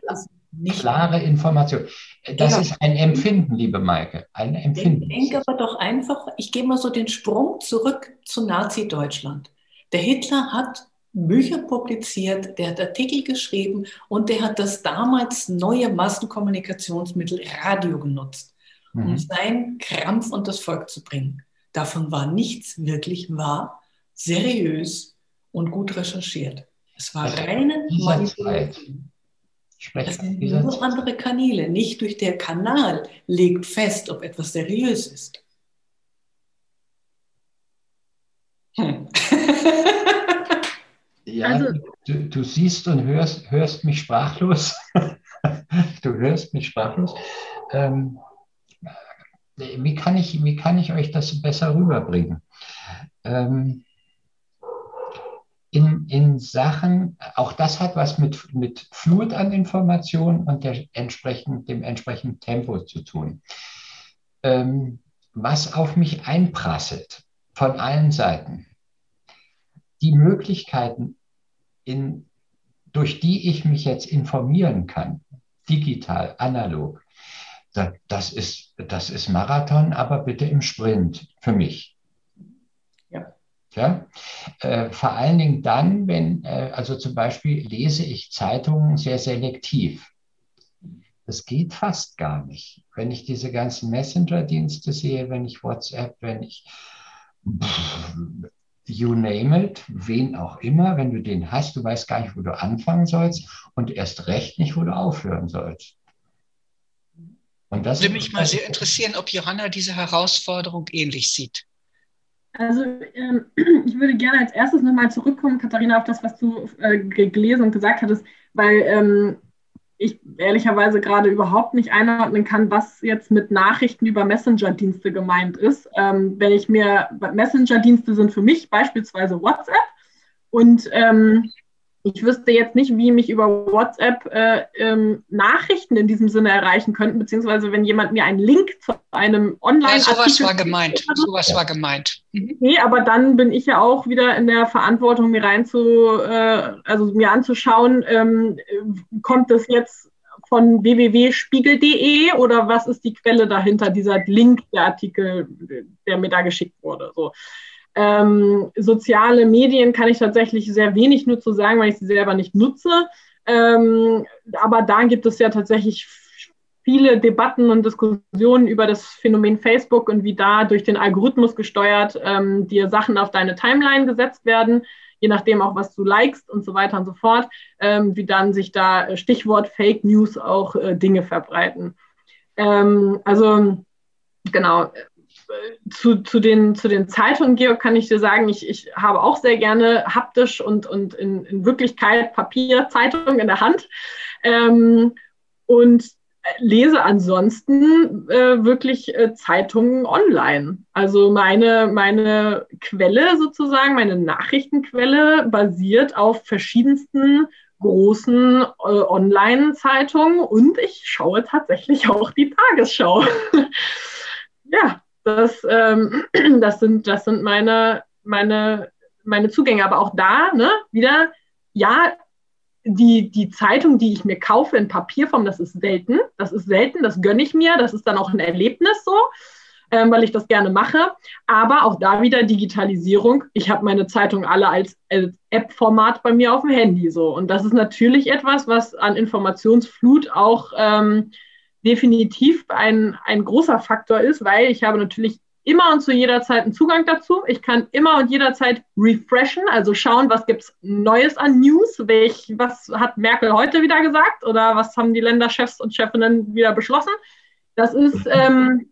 klare Information. Das ja. ist ein Empfinden, liebe Maike, ein Empfinden. Ich denke aber doch einfach, ich gehe mal so den Sprung zurück zu Nazi-Deutschland. Der Hitler hat Bücher publiziert, der hat Artikel geschrieben und der hat das damals neue Massenkommunikationsmittel Radio genutzt, um mhm. seinen Krampf und das Volk zu bringen. Davon war nichts wirklich wahr, seriös und gut recherchiert. Es war reine Manipulation. Das sind nur andere Kanäle. Nicht durch der Kanal legt fest, ob etwas seriös ist. Hm. Ja, also, du, du, siehst und hörst, hörst mich sprachlos. du hörst mich sprachlos. Ähm, wie, kann ich, wie kann ich euch das besser rüberbringen? Ähm, in, in Sachen, auch das hat was mit, mit Flut an Informationen und der entsprechend, dem entsprechenden Tempo zu tun. Ähm, was auf mich einprasselt von allen Seiten. Die Möglichkeiten, in, durch die ich mich jetzt informieren kann, digital, analog, das ist, das ist Marathon, aber bitte im Sprint für mich. Ja. ja? Äh, vor allen Dingen dann, wenn, äh, also zum Beispiel lese ich Zeitungen sehr selektiv. Das geht fast gar nicht. Wenn ich diese ganzen Messenger-Dienste sehe, wenn ich WhatsApp, wenn ich you name it, wen auch immer, wenn du den hast, du weißt gar nicht, wo du anfangen sollst und erst recht nicht, wo du aufhören sollst. Und das würde mich mal sehr interessieren, ob Johanna diese Herausforderung ähnlich sieht. Also ähm, ich würde gerne als erstes nochmal zurückkommen, Katharina, auf das, was du äh, gelesen und gesagt hattest, weil ähm, ich ehrlicherweise gerade überhaupt nicht einordnen kann, was jetzt mit Nachrichten über Messenger-Dienste gemeint ist. Ähm, wenn ich mir, Messenger-Dienste sind für mich beispielsweise WhatsApp und ähm, ich wüsste jetzt nicht, wie mich über WhatsApp äh, ähm, Nachrichten in diesem Sinne erreichen könnten, beziehungsweise wenn jemand mir einen Link zu einem online Ja, sowas war gemeint. Sowas war gemeint. Mhm. Nee, aber dann bin ich ja auch wieder in der Verantwortung, mir rein zu, äh, also mir anzuschauen, ähm, kommt das jetzt von www.spiegel.de oder was ist die Quelle dahinter, dieser Link, der Artikel, der mir da geschickt wurde. So. Ähm, soziale Medien kann ich tatsächlich sehr wenig nur zu sagen, weil ich sie selber nicht nutze. Ähm, aber da gibt es ja tatsächlich viele Debatten und Diskussionen über das Phänomen Facebook und wie da durch den Algorithmus gesteuert ähm, dir Sachen auf deine Timeline gesetzt werden, je nachdem auch, was du likest und so weiter und so fort, ähm, wie dann sich da Stichwort Fake News auch äh, Dinge verbreiten. Ähm, also genau, zu, zu, den, zu den Zeitungen, Georg, kann ich dir sagen, ich, ich habe auch sehr gerne haptisch und, und in, in Wirklichkeit Papierzeitungen in der Hand ähm, und lese ansonsten äh, wirklich äh, Zeitungen online. Also meine, meine Quelle sozusagen, meine Nachrichtenquelle basiert auf verschiedensten großen äh, Online-Zeitungen und ich schaue tatsächlich auch die Tagesschau. ja, das, ähm, das, sind, das sind meine, meine, meine Zugänge. Aber auch da, ne, wieder, ja, die, die Zeitung, die ich mir kaufe in Papierform, das ist selten. Das ist selten, das gönne ich mir. Das ist dann auch ein Erlebnis so, ähm, weil ich das gerne mache. Aber auch da wieder Digitalisierung. Ich habe meine Zeitung alle als, als App-Format bei mir auf dem Handy so. Und das ist natürlich etwas, was an Informationsflut auch ähm, definitiv ein, ein großer Faktor ist, weil ich habe natürlich immer und zu jeder Zeit einen Zugang dazu. Ich kann immer und jederzeit refreshen, also schauen, was gibt es Neues an News, welch, was hat Merkel heute wieder gesagt oder was haben die Länderchefs und Chefinnen wieder beschlossen. Das ist, ähm,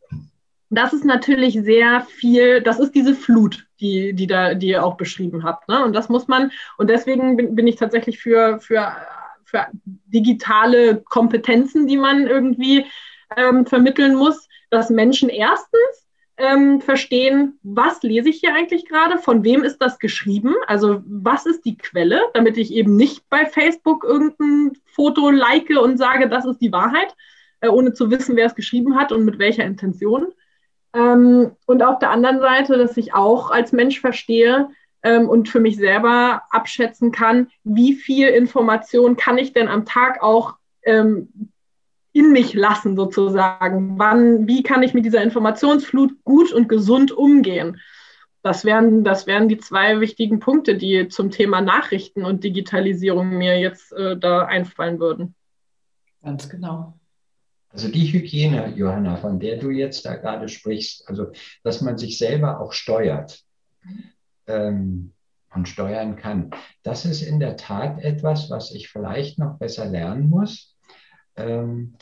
das ist natürlich sehr viel, das ist diese Flut, die, die, da, die ihr auch beschrieben habt. Ne? Und das muss man, und deswegen bin, bin ich tatsächlich für, für für digitale Kompetenzen, die man irgendwie ähm, vermitteln muss, dass Menschen erstens ähm, verstehen, was lese ich hier eigentlich gerade, von wem ist das geschrieben, also was ist die Quelle, damit ich eben nicht bei Facebook irgendein Foto like und sage, das ist die Wahrheit, äh, ohne zu wissen, wer es geschrieben hat und mit welcher Intention. Ähm, und auf der anderen Seite, dass ich auch als Mensch verstehe, ähm, und für mich selber abschätzen kann, wie viel Information kann ich denn am Tag auch ähm, in mich lassen, sozusagen. Wann, wie kann ich mit dieser Informationsflut gut und gesund umgehen? Das wären, das wären die zwei wichtigen Punkte, die zum Thema Nachrichten und Digitalisierung mir jetzt äh, da einfallen würden. Ganz genau. Also die Hygiene, Johanna, von der du jetzt da gerade sprichst, also dass man sich selber auch steuert ähm, und steuern kann. Das ist in der Tat etwas, was ich vielleicht noch besser lernen muss, ähm,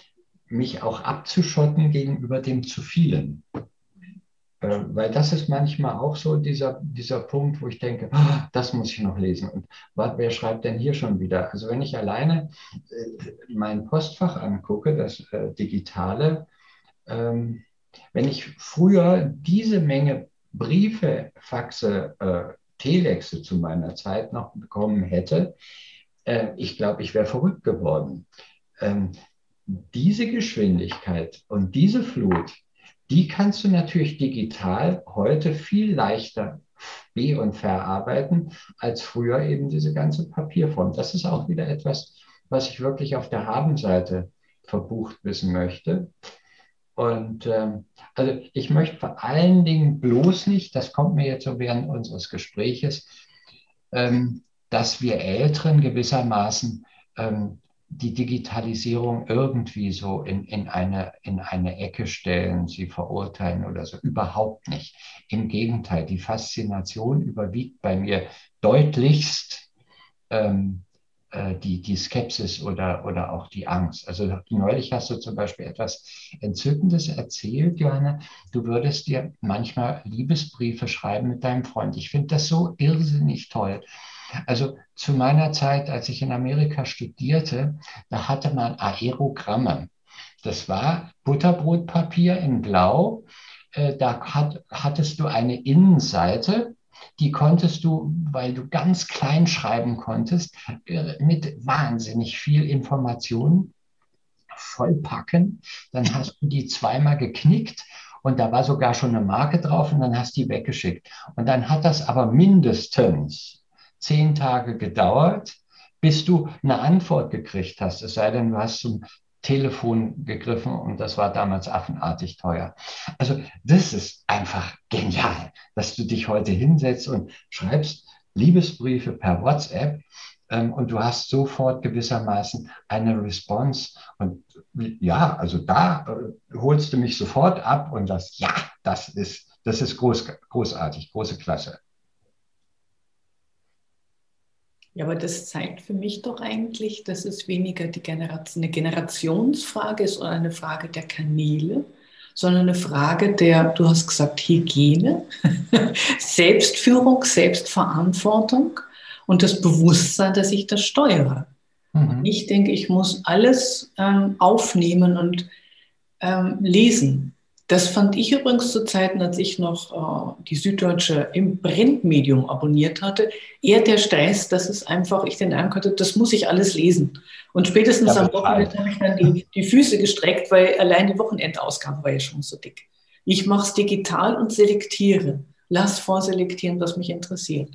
mich auch abzuschotten gegenüber dem zu vielen. Äh, weil das ist manchmal auch so dieser, dieser Punkt, wo ich denke, oh, das muss ich noch lesen. Und wat, wer schreibt denn hier schon wieder? Also wenn ich alleine äh, mein Postfach angucke, das äh, digitale, ähm, wenn ich früher diese Menge Briefe, Faxe, äh, Telexe zu meiner Zeit noch bekommen hätte, äh, ich glaube, ich wäre verrückt geworden. Ähm, diese Geschwindigkeit und diese Flut, die kannst du natürlich digital heute viel leichter be- und verarbeiten als früher eben diese ganze Papierform. Das ist auch wieder etwas, was ich wirklich auf der Habenseite verbucht wissen möchte. Und ähm, also ich möchte vor allen Dingen bloß nicht, das kommt mir jetzt so während unseres Gespräches, ähm, dass wir Älteren gewissermaßen ähm, die Digitalisierung irgendwie so in, in, eine, in eine Ecke stellen, sie verurteilen oder so. Überhaupt nicht. Im Gegenteil, die Faszination überwiegt bei mir deutlichst ähm, äh, die, die Skepsis oder, oder auch die Angst. Also neulich hast du zum Beispiel etwas Entzückendes erzählt, Johanna. Du würdest dir manchmal Liebesbriefe schreiben mit deinem Freund. Ich finde das so irrsinnig toll. Also zu meiner Zeit, als ich in Amerika studierte, da hatte man Aerogramme. Das war Butterbrotpapier in Blau. Äh, da hat, hattest du eine Innenseite die konntest du, weil du ganz klein schreiben konntest, äh, mit wahnsinnig viel Information vollpacken. Dann hast du die zweimal geknickt und da war sogar schon eine Marke drauf und dann hast du die weggeschickt. Und dann hat das aber mindestens zehn Tage gedauert, bis du eine Antwort gekriegt hast. Es sei denn, du hast zum Telefon gegriffen und das war damals affenartig teuer. Also das ist einfach genial, dass du dich heute hinsetzt und schreibst Liebesbriefe per WhatsApp ähm, und du hast sofort gewissermaßen eine Response. Und ja, also da äh, holst du mich sofort ab und das, ja, das ist, das ist groß, großartig, große Klasse. Ja, aber das zeigt für mich doch eigentlich, dass es weniger die Generation, eine Generationsfrage ist oder eine Frage der Kanäle, sondern eine Frage der, du hast gesagt, Hygiene, Selbstführung, Selbstverantwortung und das Bewusstsein, dass ich das steuere. Mhm. Ich denke, ich muss alles ähm, aufnehmen und ähm, lesen. Das fand ich übrigens zu Zeiten, als ich noch äh, die Süddeutsche im Printmedium abonniert hatte, eher der Stress, dass es einfach, ich den Eindruck hatte, das muss ich alles lesen. Und spätestens ja, am Wochenende habe ich dann die, die Füße gestreckt, weil allein die Wochenendausgabe war ja schon so dick. Ich mache es digital und selektiere. Lass vorselektieren, was mich interessiert.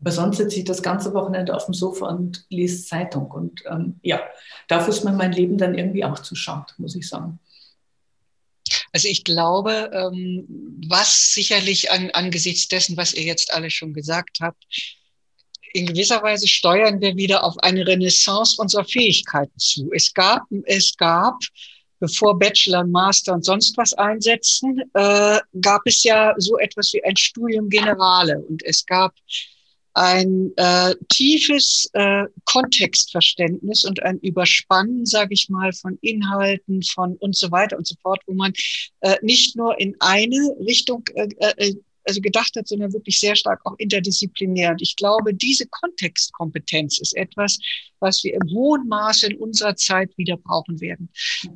Aber sonst sitze ich das ganze Wochenende auf dem Sofa und lese Zeitung. Und ähm, ja, dafür ist mir mein Leben dann irgendwie auch zu schade, muss ich sagen. Also ich glaube, ähm, was sicherlich an, angesichts dessen, was ihr jetzt alle schon gesagt habt, in gewisser Weise steuern wir wieder auf eine Renaissance unserer Fähigkeiten zu. Es gab, es gab, bevor Bachelor, Master und sonst was einsetzen, äh, gab es ja so etwas wie ein Studium Generale und es gab ein äh, tiefes äh, Kontextverständnis und ein Überspannen, sage ich mal, von Inhalten, von und so weiter und so fort, wo man äh, nicht nur in eine Richtung äh, äh, also gedacht hat, sondern wirklich sehr stark auch interdisziplinär. Und ich glaube, diese Kontextkompetenz ist etwas, was wir im hohen Maße in unserer Zeit wieder brauchen werden.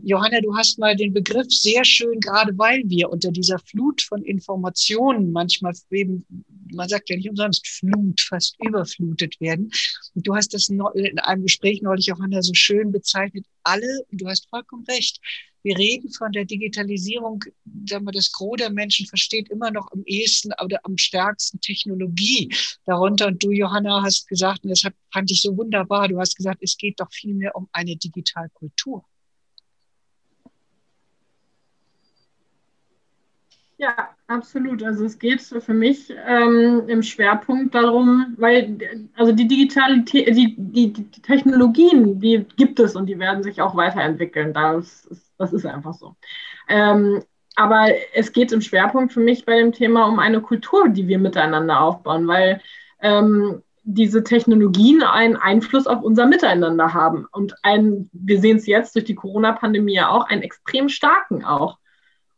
Johanna, du hast mal den Begriff sehr schön, gerade weil wir unter dieser Flut von Informationen manchmal eben, man sagt ja nicht umsonst Flut, fast überflutet werden. Und du hast das in einem Gespräch neulich, Johanna, so schön bezeichnet. Alle, und du hast vollkommen recht, wir reden von der Digitalisierung, sagen wir, das Gros der Menschen versteht immer noch am ehesten oder am stärksten Technologie darunter. Und du, Johanna, hast gesagt, und das fand ich so wunderbar, du hast gesagt, es geht doch vielmehr um eine Digitalkultur. Ja, absolut. Also es geht für mich ähm, im Schwerpunkt darum, weil also die Digitalität, die, die, die, Technologien, die gibt es und die werden sich auch weiterentwickeln. Das ist, das ist einfach so. Ähm, aber es geht im Schwerpunkt für mich bei dem Thema um eine Kultur, die wir miteinander aufbauen, weil ähm, diese Technologien einen Einfluss auf unser Miteinander haben. Und ein, wir sehen es jetzt durch die Corona-Pandemie ja auch, einen extrem starken auch.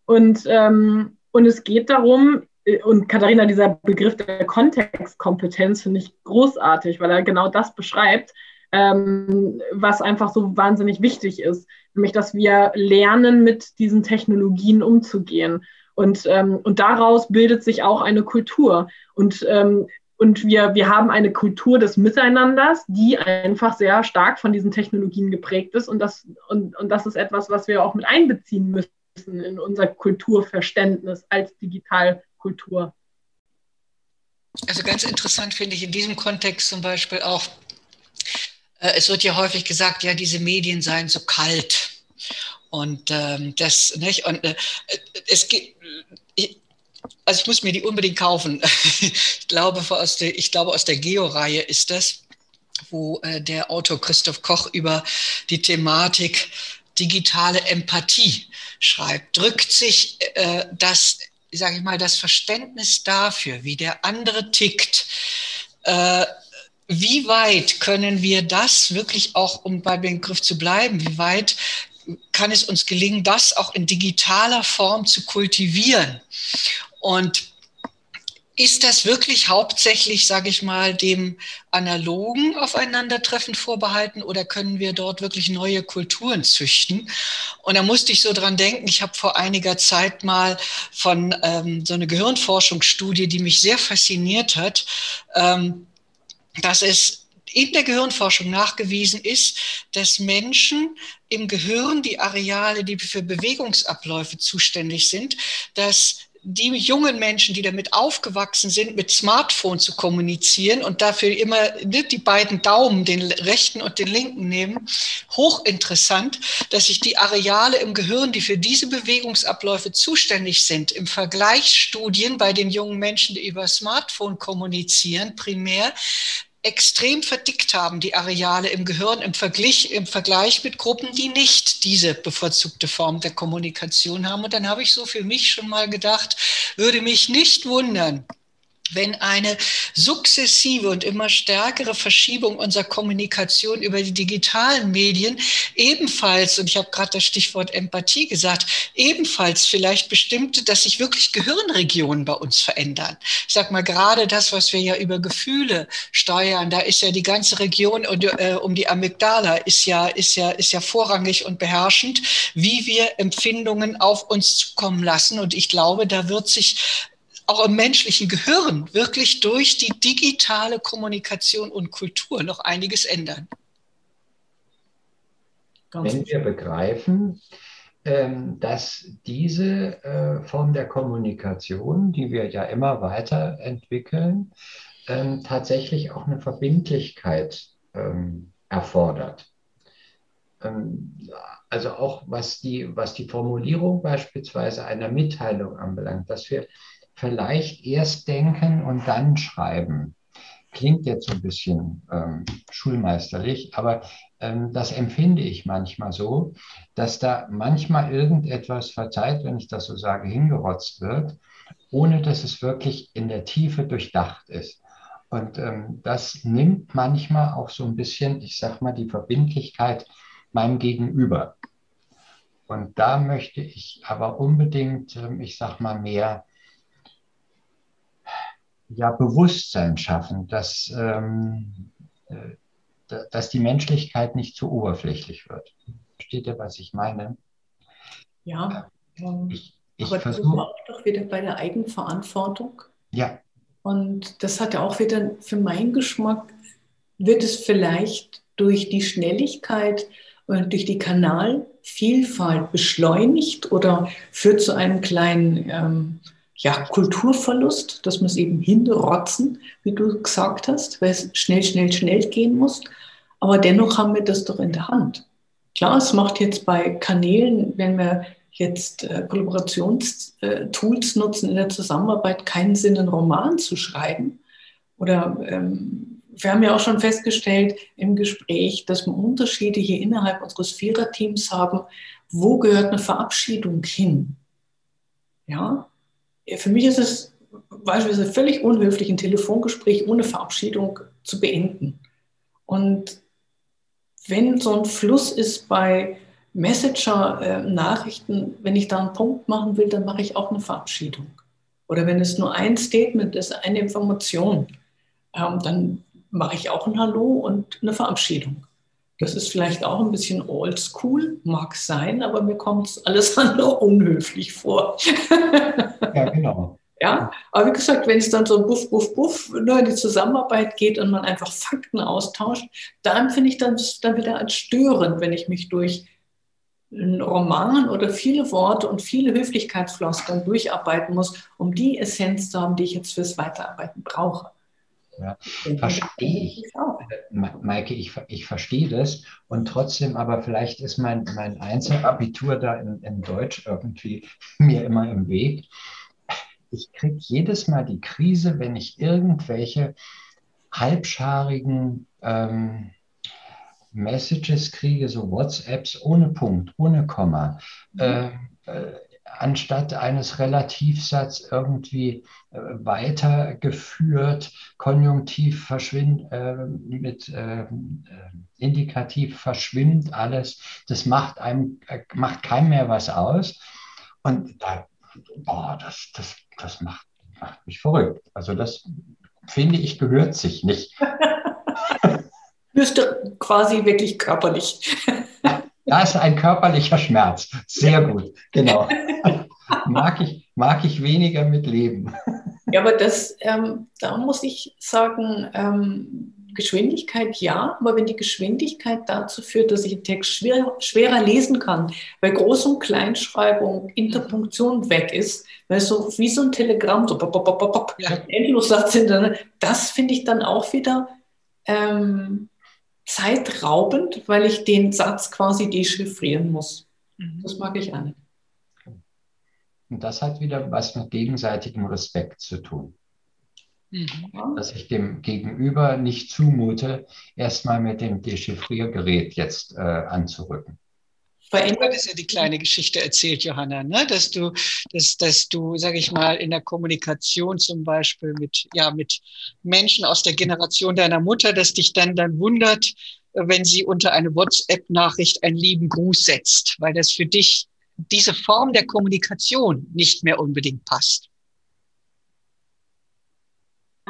Und ähm, und es geht darum, äh, und Katharina, dieser Begriff der Kontextkompetenz finde ich großartig, weil er genau das beschreibt, ähm, was einfach so wahnsinnig wichtig ist, nämlich dass wir lernen, mit diesen Technologien umzugehen. Und, ähm, und daraus bildet sich auch eine Kultur. Und, ähm, und wir, wir haben eine Kultur des Miteinanders, die einfach sehr stark von diesen Technologien geprägt ist. Und das, und, und das ist etwas, was wir auch mit einbeziehen müssen müssen in unser Kulturverständnis als Digitalkultur. Also ganz interessant finde ich in diesem Kontext zum Beispiel auch, äh, es wird ja häufig gesagt, ja, diese Medien seien so kalt. Und ähm, das, nicht? Und äh, es geht, also ich muss mir die unbedingt kaufen. ich glaube, aus der, ich glaube, aus der Geo-Reihe ist das, wo äh, der Autor Christoph Koch über die Thematik digitale Empathie schreibt, drückt sich äh, das, sage ich mal, das Verständnis dafür, wie der andere tickt, äh, wie weit können wir das wirklich auch, um bei dem Begriff zu bleiben, wie weit kann es uns gelingen, das auch in digitaler Form zu kultivieren? Und ist das wirklich hauptsächlich, sage ich mal, dem analogen Aufeinandertreffen vorbehalten oder können wir dort wirklich neue Kulturen züchten? Und da musste ich so dran denken, ich habe vor einiger Zeit mal von ähm, so eine Gehirnforschungsstudie, die mich sehr fasziniert hat, ähm, dass es in der Gehirnforschung nachgewiesen ist, dass Menschen im Gehirn die Areale, die für Bewegungsabläufe zuständig sind, dass die jungen Menschen, die damit aufgewachsen sind, mit Smartphone zu kommunizieren und dafür immer ne, die beiden Daumen, den rechten und den linken nehmen, hochinteressant, dass sich die Areale im Gehirn, die für diese Bewegungsabläufe zuständig sind, im Vergleichsstudien bei den jungen Menschen, die über Smartphone kommunizieren, primär extrem verdickt haben, die Areale im Gehirn im Vergleich, im Vergleich mit Gruppen, die nicht diese bevorzugte Form der Kommunikation haben. Und dann habe ich so für mich schon mal gedacht, würde mich nicht wundern, wenn eine sukzessive und immer stärkere Verschiebung unserer Kommunikation über die digitalen Medien ebenfalls, und ich habe gerade das Stichwort Empathie gesagt, ebenfalls vielleicht bestimmte, dass sich wirklich Gehirnregionen bei uns verändern. Ich sage mal, gerade das, was wir ja über Gefühle steuern, da ist ja die ganze Region äh, um die Amygdala ist ja, ist ja, ist ja vorrangig und beherrschend, wie wir Empfindungen auf uns zukommen lassen. Und ich glaube, da wird sich auch im menschlichen Gehirn wirklich durch die digitale Kommunikation und Kultur noch einiges ändern. Wenn wir begreifen, ähm, dass diese äh, Form der Kommunikation, die wir ja immer weiterentwickeln, ähm, tatsächlich auch eine Verbindlichkeit ähm, erfordert. Also auch was die, was die Formulierung beispielsweise einer Mitteilung anbelangt, dass wir vielleicht erst denken und dann schreiben. Klingt jetzt so ein bisschen ähm, schulmeisterlich, aber ähm, das empfinde ich manchmal so, dass da manchmal irgendetwas verzeiht, wenn ich das so sage, hingerotzt wird, ohne dass es wirklich in der Tiefe durchdacht ist. Und ähm, das nimmt manchmal auch so ein bisschen, ich sag mal, die Verbindlichkeit meinem Gegenüber. Und da möchte ich aber unbedingt, ähm, ich sag mal, mehr ja, Bewusstsein schaffen, dass, ähm, äh, dass die Menschlichkeit nicht zu oberflächlich wird. Versteht ihr, was ich meine? Ja, ähm, ich, ich aber das ist auch doch wieder bei der Eigenverantwortung. Ja. Und das hat ja auch wieder für meinen Geschmack, wird es vielleicht durch die Schnelligkeit und durch die Kanalvielfalt beschleunigt oder führt zu einem kleinen ähm, ja, Kulturverlust, dass wir es eben hinrotzen, wie du gesagt hast, weil es schnell, schnell, schnell gehen muss. Aber dennoch haben wir das doch in der Hand. Klar, es macht jetzt bei Kanälen, wenn wir jetzt äh, Kollaborationstools äh, nutzen in der Zusammenarbeit, keinen Sinn, einen Roman zu schreiben. Oder ähm, wir haben ja auch schon festgestellt im Gespräch, dass wir Unterschiede hier innerhalb unseres Viererteams haben. Wo gehört eine Verabschiedung hin? Ja, für mich ist es beispielsweise völlig unhöflich, ein Telefongespräch ohne Verabschiedung zu beenden. Und wenn so ein Fluss ist bei Messenger-Nachrichten, wenn ich da einen Punkt machen will, dann mache ich auch eine Verabschiedung. Oder wenn es nur ein Statement ist, eine Information, ähm, dann mache ich auch ein Hallo und eine Verabschiedung. Das ist vielleicht auch ein bisschen oldschool, mag sein, aber mir kommt es alles andere unhöflich vor. ja, genau. Ja, aber wie gesagt, wenn es dann so buff, buff, buff nur in die Zusammenarbeit geht und man einfach Fakten austauscht, dann finde ich das dann wieder als störend, wenn ich mich durch einen Roman oder viele Worte und viele Höflichkeitsfloskeln durcharbeiten muss, um die Essenz zu haben, die ich jetzt fürs Weiterarbeiten brauche. Ja, verstehe ich. Maike, ich, ich verstehe das. Und trotzdem, aber vielleicht ist mein, mein Einzelabitur da in, in Deutsch irgendwie mir immer im Weg. Ich kriege jedes Mal die Krise, wenn ich irgendwelche halbscharigen ähm, Messages kriege, so WhatsApps ohne Punkt, ohne Komma. Mhm. Äh, äh, anstatt eines Relativsatz irgendwie äh, weitergeführt, konjunktiv verschwindet, äh, mit äh, äh, Indikativ verschwimmt alles. Das macht einem, äh, macht keinem mehr was aus. Und da, boah, das, das, das macht, macht mich verrückt. Also das finde ich gehört sich nicht. Müsste quasi wirklich körperlich. Da ist ein körperlicher Schmerz. Sehr gut, genau. Mag ich, mag ich weniger mit leben. Ja, aber das, ähm, da muss ich sagen, ähm, Geschwindigkeit ja, aber wenn die Geschwindigkeit dazu führt, dass ich einen Text schwer, schwerer lesen kann, weil Groß- und Kleinschreibung, Interpunktion weg ist, weil so wie so ein Telegramm, so pop, pop, pop, pop, ja. Endlossatz hintereinander, das finde ich dann auch wieder ähm, zeitraubend, weil ich den Satz quasi dechiffrieren muss. Mhm. Das mag ich auch nicht. Und das hat wieder was mit gegenseitigem Respekt zu tun. Mhm. Dass ich dem Gegenüber nicht zumute, erstmal mit dem Dechiffriergerät jetzt äh, anzurücken. Du hattest ja die kleine Geschichte erzählt, Johanna, ne? dass du, dass, dass du, sag ich mal, in der Kommunikation zum Beispiel mit, ja, mit Menschen aus der Generation deiner Mutter, dass dich dann dann wundert, wenn sie unter eine WhatsApp-Nachricht einen lieben Gruß setzt, weil das für dich diese Form der Kommunikation nicht mehr unbedingt passt.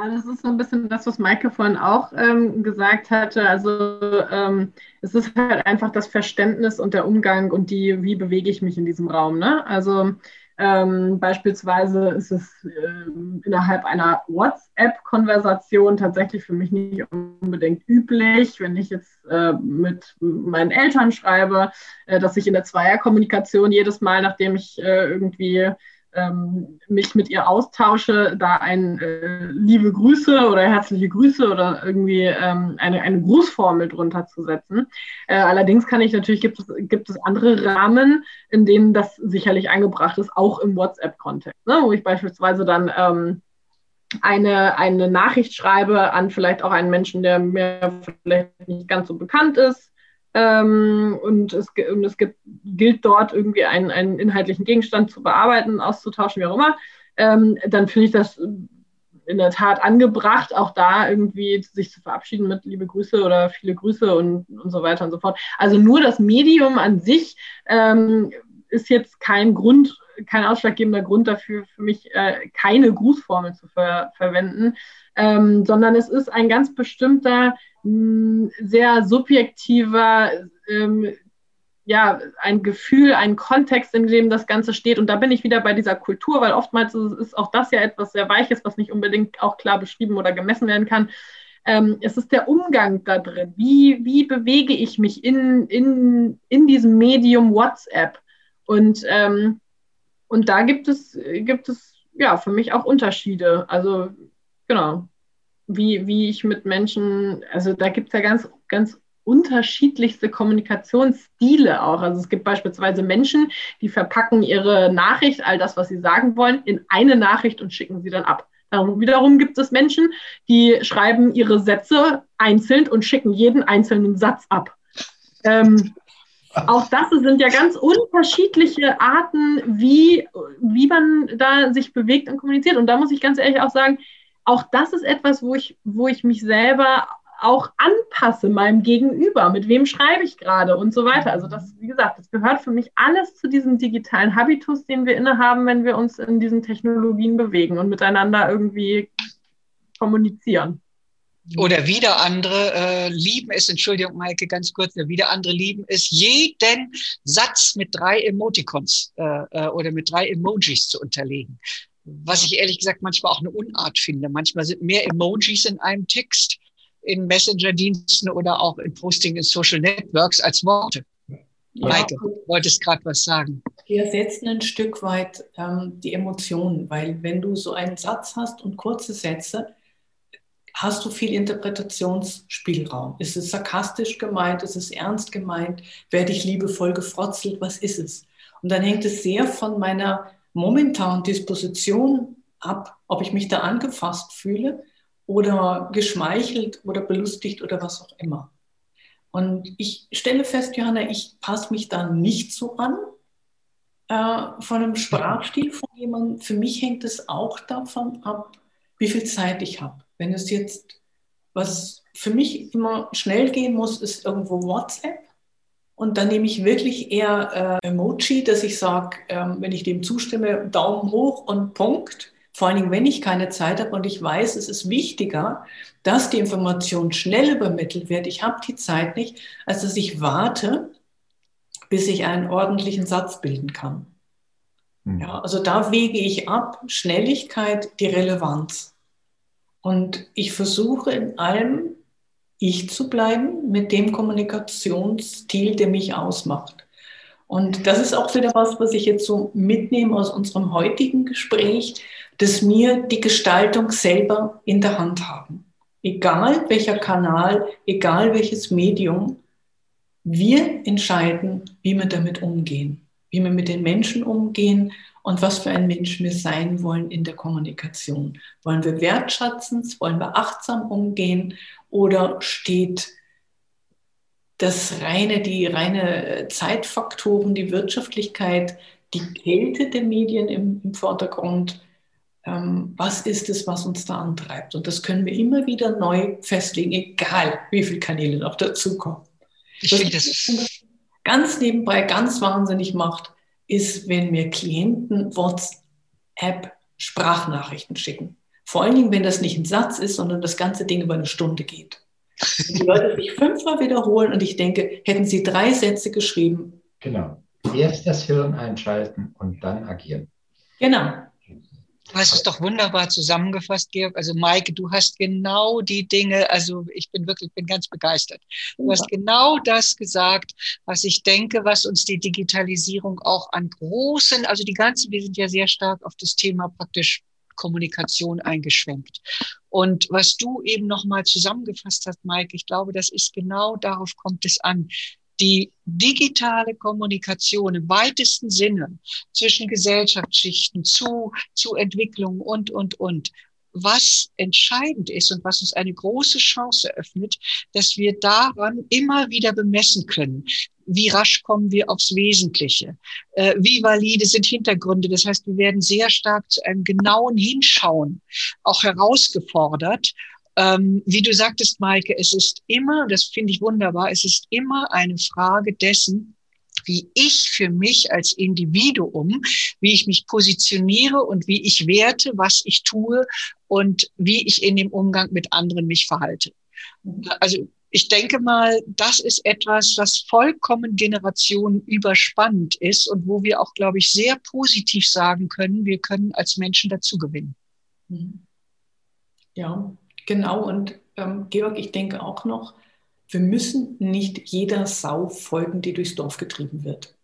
Das ist so ein bisschen das, was Maike vorhin auch ähm, gesagt hatte. Also ähm, es ist halt einfach das Verständnis und der Umgang und die, wie bewege ich mich in diesem Raum. Ne? Also ähm, beispielsweise ist es äh, innerhalb einer WhatsApp-Konversation tatsächlich für mich nicht unbedingt üblich, wenn ich jetzt äh, mit meinen Eltern schreibe, äh, dass ich in der Zweierkommunikation jedes Mal, nachdem ich äh, irgendwie ähm, mich mit ihr austausche, da ein äh, liebe Grüße oder herzliche Grüße oder irgendwie ähm, eine, eine Grußformel drunter zu setzen. Äh, allerdings kann ich natürlich, gibt es, gibt es andere Rahmen, in denen das sicherlich eingebracht ist, auch im WhatsApp-Kontext, ne? wo ich beispielsweise dann ähm, eine, eine Nachricht schreibe an vielleicht auch einen Menschen, der mir vielleicht nicht ganz so bekannt ist, ähm, und es, und es gibt, gilt dort irgendwie einen, einen inhaltlichen Gegenstand zu bearbeiten, auszutauschen, wie auch immer, ähm, dann finde ich das in der Tat angebracht, auch da irgendwie sich zu verabschieden mit liebe Grüße oder viele Grüße und, und so weiter und so fort. Also nur das Medium an sich ähm, ist jetzt kein Grund, kein ausschlaggebender Grund dafür, für mich äh, keine Grußformel zu ver verwenden, ähm, sondern es ist ein ganz bestimmter sehr subjektiver, ähm, ja, ein Gefühl, ein Kontext, in dem das Ganze steht. Und da bin ich wieder bei dieser Kultur, weil oftmals ist auch das ja etwas sehr Weiches, was nicht unbedingt auch klar beschrieben oder gemessen werden kann. Ähm, es ist der Umgang da drin. Wie, wie bewege ich mich in, in, in diesem Medium WhatsApp? Und, ähm, und da gibt es, gibt es ja für mich auch Unterschiede. Also, genau wie, wie ich mit Menschen, also da gibt es ja ganz, ganz unterschiedlichste Kommunikationsstile auch. Also es gibt beispielsweise Menschen, die verpacken ihre Nachricht, all das, was sie sagen wollen, in eine Nachricht und schicken sie dann ab. Darum, wiederum gibt es Menschen, die schreiben ihre Sätze einzeln und schicken jeden einzelnen Satz ab. Ähm, auch das sind ja ganz unterschiedliche Arten, wie, wie man da sich bewegt und kommuniziert. Und da muss ich ganz ehrlich auch sagen, auch das ist etwas, wo ich, wo ich mich selber auch anpasse meinem Gegenüber. Mit wem schreibe ich gerade und so weiter. Also das, wie gesagt, das gehört für mich alles zu diesem digitalen Habitus, den wir innehaben, wenn wir uns in diesen Technologien bewegen und miteinander irgendwie kommunizieren. Oder wieder andere äh, lieben es, Entschuldigung, Maike, ganz kurz, wieder andere lieben es, jeden Satz mit drei Emoticons äh, äh oder mit drei Emojis zu unterlegen was ich ehrlich gesagt manchmal auch eine Unart finde. Manchmal sind mehr Emojis in einem Text, in Messenger-Diensten oder auch in Posting in Social Networks als Worte. Ja. Maike, du wolltest gerade was sagen. Wir ersetzen ein Stück weit ähm, die Emotionen, weil wenn du so einen Satz hast und kurze Sätze, hast du viel Interpretationsspielraum. Ist es sarkastisch gemeint? Ist es ernst gemeint? Werde ich liebevoll gefrotzelt? Was ist es? Und dann hängt es sehr von meiner momentan Disposition ab, ob ich mich da angefasst fühle oder geschmeichelt oder belustigt oder was auch immer. Und ich stelle fest, Johanna, ich passe mich da nicht so an äh, von einem Sprachstil von jemandem. Für mich hängt es auch davon ab, wie viel Zeit ich habe. Wenn es jetzt, was für mich immer schnell gehen muss, ist irgendwo WhatsApp. Und dann nehme ich wirklich eher äh, Emoji, dass ich sage, ähm, wenn ich dem zustimme, Daumen hoch und Punkt. Vor allen Dingen, wenn ich keine Zeit habe und ich weiß, es ist wichtiger, dass die Information schnell übermittelt wird. Ich habe die Zeit nicht, als dass ich warte, bis ich einen ordentlichen Satz bilden kann. Mhm. Ja, also da wege ich ab Schnelligkeit, die Relevanz. Und ich versuche in allem ich zu bleiben mit dem Kommunikationsstil, der mich ausmacht. Und das ist auch wieder was, was ich jetzt so mitnehme aus unserem heutigen Gespräch, dass wir die Gestaltung selber in der Hand haben. Egal welcher Kanal, egal welches Medium, wir entscheiden, wie wir damit umgehen, wie wir mit den Menschen umgehen und was für ein Mensch wir sein wollen in der Kommunikation. Wollen wir wertschätzend, wollen wir achtsam umgehen oder steht das reine, die reine Zeitfaktoren, die Wirtschaftlichkeit, die Kälte der Medien im, im Vordergrund? Ähm, was ist es, was uns da antreibt? Und das können wir immer wieder neu festlegen, egal wie viele Kanäle noch dazukommen. Ich finde das ganz nebenbei ganz wahnsinnig macht, ist, wenn mir Klienten WhatsApp Sprachnachrichten schicken. Vor allen Dingen, wenn das nicht ein Satz ist, sondern das ganze Ding über eine Stunde geht. Und die Leute sich fünfmal wiederholen und ich denke, hätten sie drei Sätze geschrieben. Genau. Erst das Hirn einschalten und dann agieren. Genau. Du hast es doch wunderbar zusammengefasst, Georg. Also Maike, du hast genau die Dinge, also ich bin wirklich, bin ganz begeistert. Du hast genau das gesagt, was ich denke, was uns die Digitalisierung auch an großen, also die ganzen, wir sind ja sehr stark auf das Thema praktisch Kommunikation eingeschwenkt. Und was du eben nochmal zusammengefasst hast, Maike, ich glaube, das ist genau darauf kommt es an die digitale Kommunikation im weitesten Sinne zwischen Gesellschaftsschichten zu, zu Entwicklung und, und, und, was entscheidend ist und was uns eine große Chance öffnet, dass wir daran immer wieder bemessen können. Wie rasch kommen wir aufs Wesentliche? Äh, wie valide sind Hintergründe? Das heißt, wir werden sehr stark zu einem genauen Hinschauen auch herausgefordert ähm, wie du sagtest, Maike, es ist immer, das finde ich wunderbar, es ist immer eine Frage dessen, wie ich für mich als Individuum, wie ich mich positioniere und wie ich werte, was ich tue und wie ich in dem Umgang mit anderen mich verhalte. Also ich denke mal, das ist etwas, was vollkommen generationenüberspannend ist und wo wir auch, glaube ich, sehr positiv sagen können, wir können als Menschen dazu gewinnen. Mhm. Ja, Genau, und ähm, Georg, ich denke auch noch, wir müssen nicht jeder Sau folgen, die durchs Dorf getrieben wird.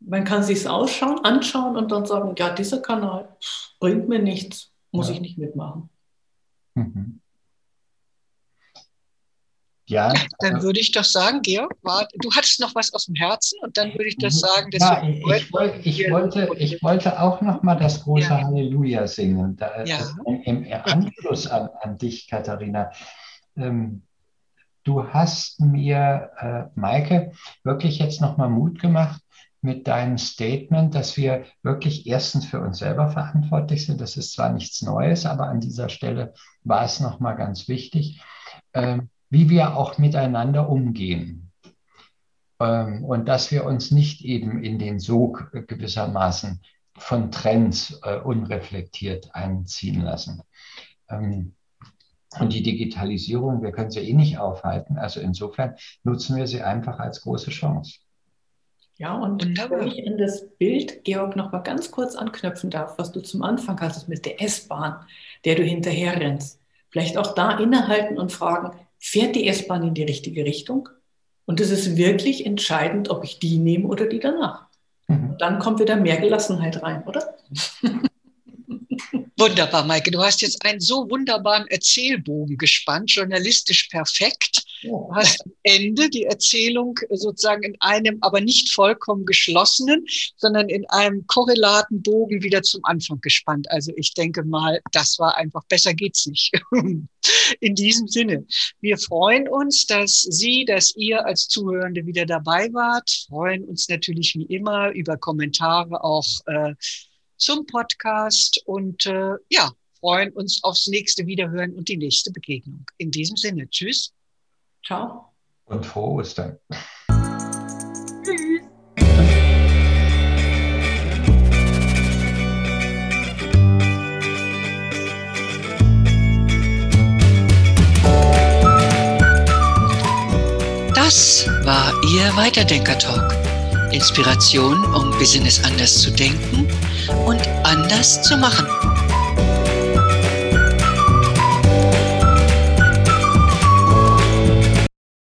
Man kann sich ausschauen, anschauen und dann sagen, ja, dieser Kanal bringt mir nichts, muss ja. ich nicht mitmachen. Mhm. Ja, dann würde ich doch sagen, Georg, war, du hattest noch was aus dem Herzen und dann würde ich das sagen. Ja, ich, wollte, ich, wollte, ich wollte auch noch mal das große ja. Halleluja singen. Da, ja. Im Anschluss an, an dich, Katharina. Ähm, du hast mir, äh, Maike, wirklich jetzt noch mal Mut gemacht mit deinem Statement, dass wir wirklich erstens für uns selber verantwortlich sind. Das ist zwar nichts Neues, aber an dieser Stelle war es noch mal ganz wichtig. Ähm, wie wir auch miteinander umgehen. Ähm, und dass wir uns nicht eben in den Sog gewissermaßen von Trends äh, unreflektiert einziehen lassen. Ähm, und die Digitalisierung, wir können sie eh nicht aufhalten. Also insofern nutzen wir sie einfach als große Chance. Ja, und wenn ich in das Bild, Georg, noch mal ganz kurz anknüpfen darf, was du zum Anfang hattest mit der S-Bahn, der du hinterher rennst. Vielleicht auch da innehalten und fragen, fährt die S-Bahn in die richtige Richtung? Und es ist wirklich entscheidend, ob ich die nehme oder die danach. Mhm. Dann kommt wieder mehr Gelassenheit rein, oder? Wunderbar, Maike. Du hast jetzt einen so wunderbaren Erzählbogen gespannt, journalistisch perfekt. Du hast am Ende die Erzählung sozusagen in einem, aber nicht vollkommen geschlossenen, sondern in einem korrelaten Bogen wieder zum Anfang gespannt. Also ich denke mal, das war einfach, besser geht's nicht. in diesem Sinne. Wir freuen uns, dass Sie, dass ihr als Zuhörende wieder dabei wart. Freuen uns natürlich wie immer über Kommentare auch äh, zum Podcast und äh, ja, freuen uns aufs nächste Wiederhören und die nächste Begegnung. In diesem Sinne, tschüss. Ciao. Und frohe Ostern. Tschüss. Das war Ihr Weiterdenker-Talk. Inspiration, um Business anders zu denken und anders zu machen.